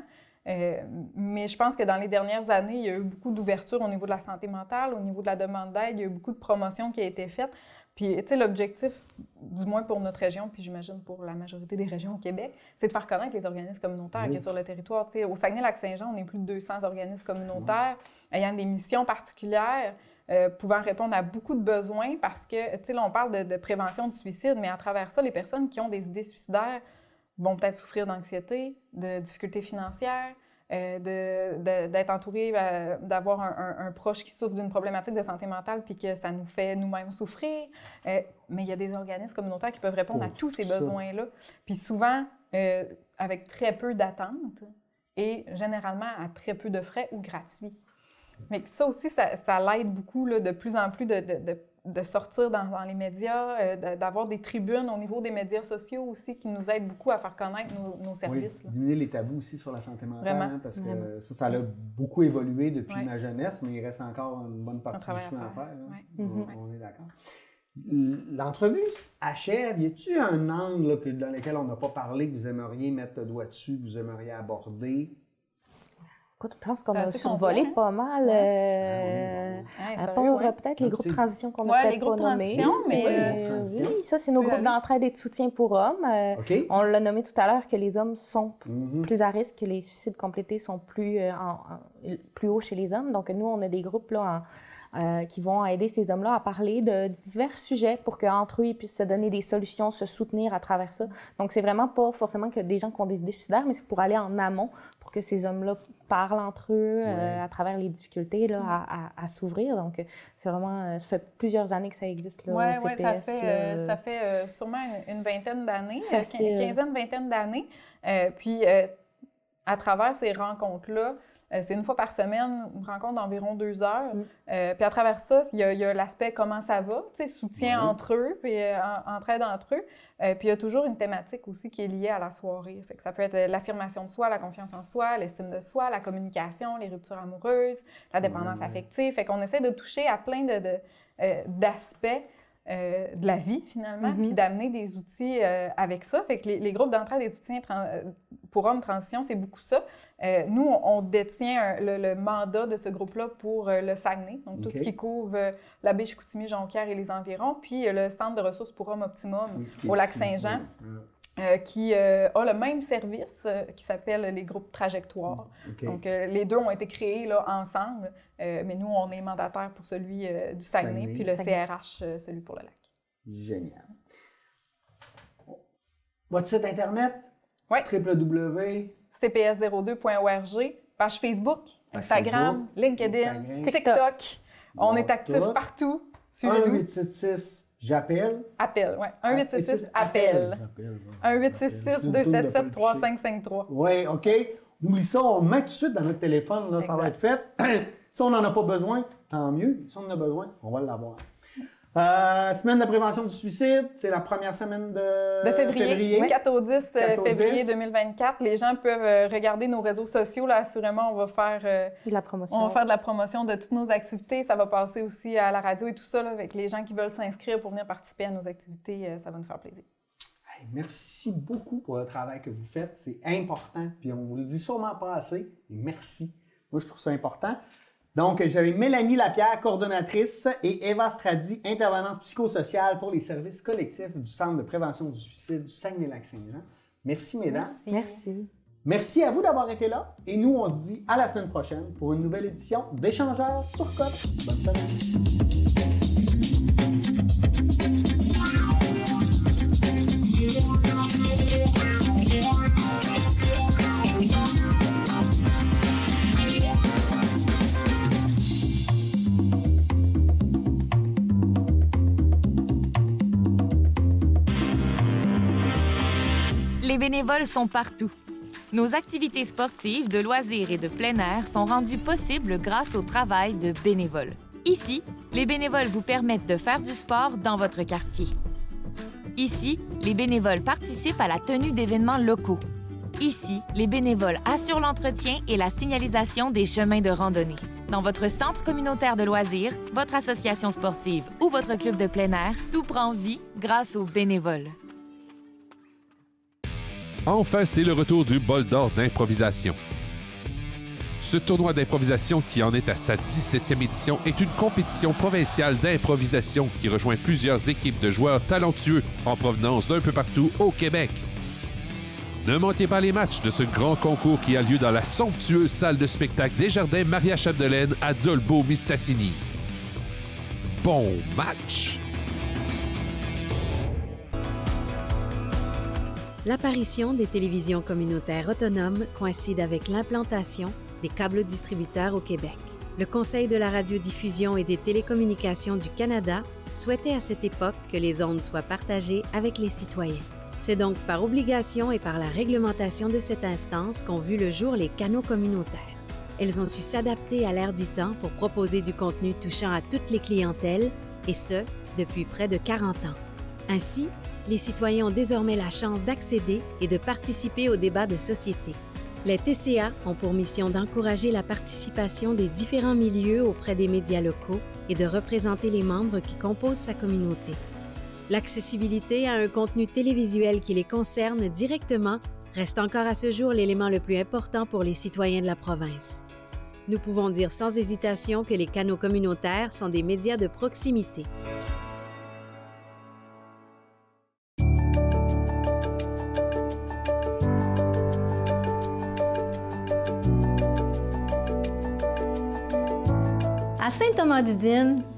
S2: Euh, mais je pense que dans les dernières années, il y a eu beaucoup d'ouverture au niveau de la santé mentale, au niveau de la demande d'aide. Il y a eu beaucoup de promotions qui a été faites. Puis, tu sais, l'objectif, du moins pour notre région, puis j'imagine pour la majorité des régions au Québec, c'est de faire connaître les organismes communautaires qui sont sur le territoire. Tu sais, au Saguenay-Lac-Saint-Jean, on est plus de 200 organismes communautaires ayant des missions particulières, euh, pouvant répondre à beaucoup de besoins parce que, tu sais, là, on parle de, de, prévention du suicide, mais à travers ça, les personnes qui ont des idées suicidaires vont peut-être souffrir d'anxiété, de difficultés financières, euh, d'être entouré, euh, d'avoir un, proche qui souffre d'une problématique de santé mentale puis que ça nous fait nous-mêmes souffrir. Euh, mais il y a des organismes communautaires qui peuvent répondre à tous ces besoins-là. Puis souvent, avec très peu d'attentes et généralement à très peu de frais ou gratuits. Mais ça aussi, ça, ça l'aide beaucoup là, de plus en plus de, de, de sortir dans, dans, les médias, euh, d'avoir des tribunes au niveau des médias sociaux aussi qui nous aident beaucoup à faire connaître nos, nos services.
S1: Oui, diminuer les tabous aussi sur la santé mentale, hein, parce que ça, ça a beaucoup évolué depuis ma jeunesse, mais il reste encore une bonne partie du chemin à faire. Hein. Mhm. on, est d'accord. L'entrevue achève. Y a-t-il un angle dans lequel on n'a pas parlé que vous aimeriez mettre le doigt dessus, que vous aimeriez aborder?
S3: Écoute, je pense qu'on a survolé hein? pas mal. Euh, à part peut-être les groupes de transition qu'on a peut-être pas nommés. Mais oui, ça, c'est nos groupes d'entraide et de soutien pour hommes. Euh, on l'a nommé tout à l'heure que les hommes sont mm-hmm. plus à risque, que les suicides complétés sont plus, euh, plus hauts chez les hommes. Donc, nous, on a des groupes là, euh, qui vont aider ces hommes-là à parler de divers sujets pour qu'entre eux, ils puissent se donner des solutions, se soutenir à travers ça. Donc, c'est vraiment pas forcément que des gens qui ont des idées suicidaires, mais c'est pour aller en amont, pour que ces hommes-là parlent entre eux euh, à travers les difficultés là, à, à, s'ouvrir. Donc, c'est vraiment, ça fait plusieurs années que ça existe.
S2: Oui, ouais, ça fait, ça fait sûrement une, vingtaine d'années, une quinzaine, vingtaine d'années. puis, à travers ces rencontres-là, euh, c'est une fois par semaine, une rencontre d'environ deux heures. Mm. Euh, puis à travers ça, il y a, l'aspect comment ça va, soutien entre eux, puis euh, entraide entre eux. puis il y a toujours une thématique aussi qui est liée à la soirée. Fait que ça peut être l'affirmation de soi, la confiance en soi, l'estime de soi, la communication, les ruptures amoureuses, la dépendance affective. Fait qu'on essaie de toucher à plein de, d'aspects euh, de la vie, finalement, puis mm-hmm. d'amener des outils euh, avec ça. Fait que les, groupes d'entraide et soutien euh, pour hommes transition, c'est beaucoup ça. nous, on, détient le, mandat de ce groupe-là pour le Saguenay, donc tout ce qui couvre la baie Chicoutimi, Jonquière et les environs, puis le centre de ressources pour hommes Optimum au lac Saint-Jean. Qui a le même service qui s'appelle les groupes trajectoires. Donc, les deux ont été créés là, ensemble. Euh, mais nous, on est mandataire pour celui euh, du Saguenay, puis le CRH, euh, celui pour le lac.
S1: Génial. Votre site Internet?
S2: Oui.
S1: www.cps02.org.
S2: Page Facebook, Instagram, LinkedIn, TikTok. On est actif partout.
S1: Suivez-nous. 1866 J'appelle.
S2: Appel, oui. 1866 appel. 1866 277 3553.
S1: Oui, OK. Oublie ça, on le met tout de suite dans notre téléphone, là, ça va être fait. Si on n'en a pas besoin, tant mieux. Si on en a besoin, on va l'avoir. Euh, semaine de prévention du suicide, c'est la première semaine de,
S2: février, Du 4 au 10 euh, février 2024. Les gens peuvent euh, regarder nos réseaux sociaux. Là, assurément, on va faire
S3: de la promotion.
S2: On va faire de la promotion de toutes nos activités. Ça va passer aussi à la radio et tout ça, avec les gens qui veulent s'inscrire pour venir participer à nos activités. ça va nous faire plaisir.
S1: merci beaucoup pour le travail que vous faites. C'est important. Puis on vous le dit sûrement pas assez. merci. Moi, je trouve ça important. Donc, j'avais Mélanie Lapierre, coordonnatrice, et Eva Stradi, intervenante psychosociale pour les services collectifs du Centre de prévention du suicide du Saguenay-Lac-Saint-Jean. Merci, mesdames.
S3: Merci.
S1: Merci à vous d'avoir été là. Et nous, on se dit à la semaine prochaine pour une nouvelle édition d'Échangeurs sur Côte. Bonne semaine.
S4: Les bénévoles sont partout. Nos activités sportives, de loisirs et de plein air sont rendues possibles grâce au travail de bénévoles. Ici, les bénévoles vous permettent de faire du sport dans votre quartier. Ici, les bénévoles participent à la tenue d'événements locaux. Ici, les bénévoles assurent l'entretien et la signalisation des chemins de randonnée. Dans votre centre communautaire de loisirs, votre association sportive ou votre club de plein air, tout prend vie grâce aux bénévoles.
S5: Enfin, c'est le retour du bol d'or d'improvisation. Ce tournoi d'improvisation, qui en est à sa 17e édition, est une compétition provinciale d'improvisation qui rejoint plusieurs équipes de joueurs talentueux en provenance d'un peu partout au Québec. Ne manquez pas les matchs de ce grand concours qui a lieu dans la somptueuse salle de spectacle des Jardins Maria Chapdelaine à Dolbeau-Mistassini. Bon match!
S6: L'apparition des télévisions communautaires autonomes coïncide avec l'implantation des câbles distributeurs au Québec. Le Conseil de la radiodiffusion et des télécommunications du Canada souhaitait à cette époque que les ondes soient partagées avec les citoyens. C'est donc par obligation et par la réglementation de cette instance qu'ont vu le jour les canaux communautaires. Elles ont su s'adapter à l'ère du temps pour proposer du contenu touchant à toutes les clientèles, et ce, depuis près de 40 ans. Ainsi, les citoyens ont désormais la chance d'accéder et de participer aux débats de société. Les TCA ont pour mission d'encourager la participation des différents milieux auprès des médias locaux et de représenter les membres qui composent sa communauté. L'accessibilité à un contenu télévisuel qui les concerne directement reste encore à ce jour l'élément le plus important pour les citoyens de la province. Nous pouvons dire sans hésitation que les canaux communautaires sont des médias de proximité.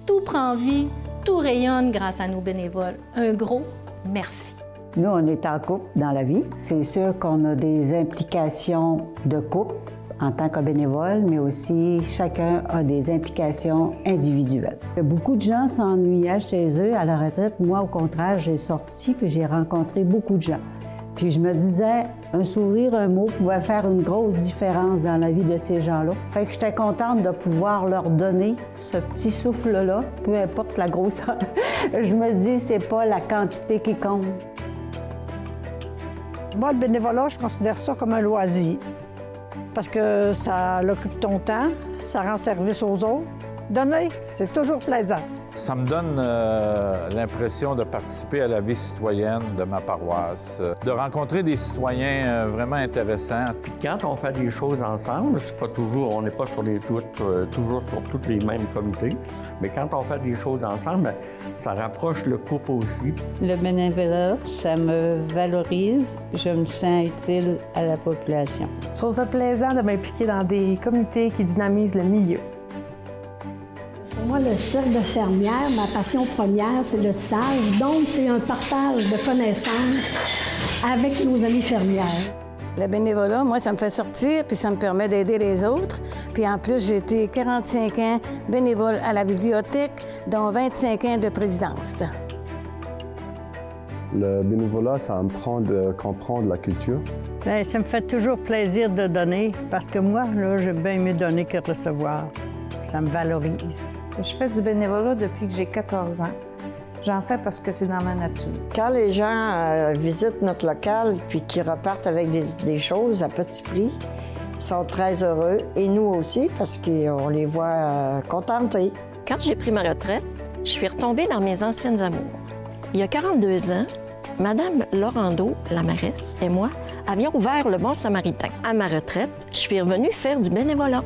S7: Tout prend vie, tout rayonne grâce à nos bénévoles. Un gros merci.
S8: Nous, on est en couple dans la vie. C'est sûr qu'on a des implications de couple en tant que bénévole, mais aussi chacun a des implications individuelles. Beaucoup de gens s'ennuyaient chez eux à la retraite. Moi, au contraire, j'ai sorti puis j'ai rencontré beaucoup de gens. Puis je me disais, un sourire, un mot pouvait faire une grosse différence dans la vie de ces gens-là. Fait que j'étais contente de pouvoir leur donner ce petit souffle-là, peu importe la grosseur. je me dis, c'est pas la quantité qui compte.
S9: Moi, le bénévolat, je considère ça comme un loisir parce que ça occupe ton temps, ça rend service aux autres. Donner, c'est toujours plaisant.
S10: Ça me donne euh, l'impression de participer à la vie citoyenne de ma paroisse, euh, de rencontrer des citoyens euh, vraiment intéressants.
S11: Puis quand on fait des choses ensemble, c'est pas toujours, on n'est pas sur les toutes, toujours sur tous les mêmes comités, mais quand on fait des choses ensemble, ça rapproche le couple aussi.
S8: Le bénévolat, ça me valorise, je me sens utile à la population.
S12: Je trouve ça plaisant de m'impliquer dans des comités qui dynamisent le milieu.
S13: Pour moi, le cercle de fermière, ma passion première, c'est le tissage. Donc, c'est un partage de connaissances avec nos amis fermières.
S14: Le bénévolat, moi, ça me fait sortir, puis ça me permet d'aider les autres. Puis en plus, j'ai été 45 ans bénévole à la bibliothèque, dont 25 ans de présidence.
S15: Le bénévolat, ça me prend de comprendre la culture.
S9: Bien, ça me fait toujours plaisir de donner, parce que moi, là, j'aime bien mieux donner que recevoir. Ça me valorise.
S16: Je fais du bénévolat depuis que j'ai 14 ans. J'en fais parce que c'est dans ma nature.
S17: Quand les gens euh, visitent notre local puis qu'ils repartent avec des, choses à petit prix, ils sont très heureux. Et nous aussi, parce qu'on les voit euh, contentés.
S18: Quand j'ai pris ma retraite, je suis retombée dans mes anciennes amours. Il y a 42 ans, Madame Laurando, la mairesse, et moi avions ouvert le Bon Samaritain. À ma retraite, je suis revenue faire du bénévolat.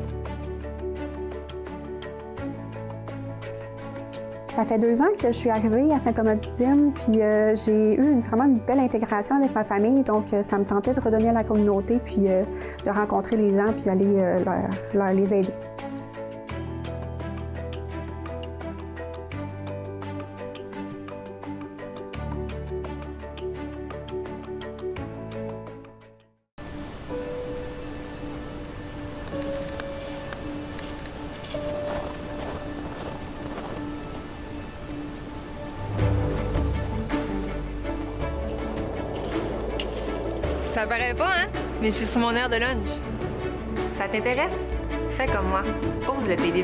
S19: Ça fait deux ans que je suis arrivée à Saint-Thomas-du-Dîme, puis euh, j'ai eu vraiment une belle intégration avec ma famille, donc euh, ça me tentait de redonner à la communauté, puis euh, de rencontrer les gens, puis d'aller les aider.
S20: Mais je suis sur mon heure de lunch. Ça t'intéresse? Fais comme moi. Ose le PD.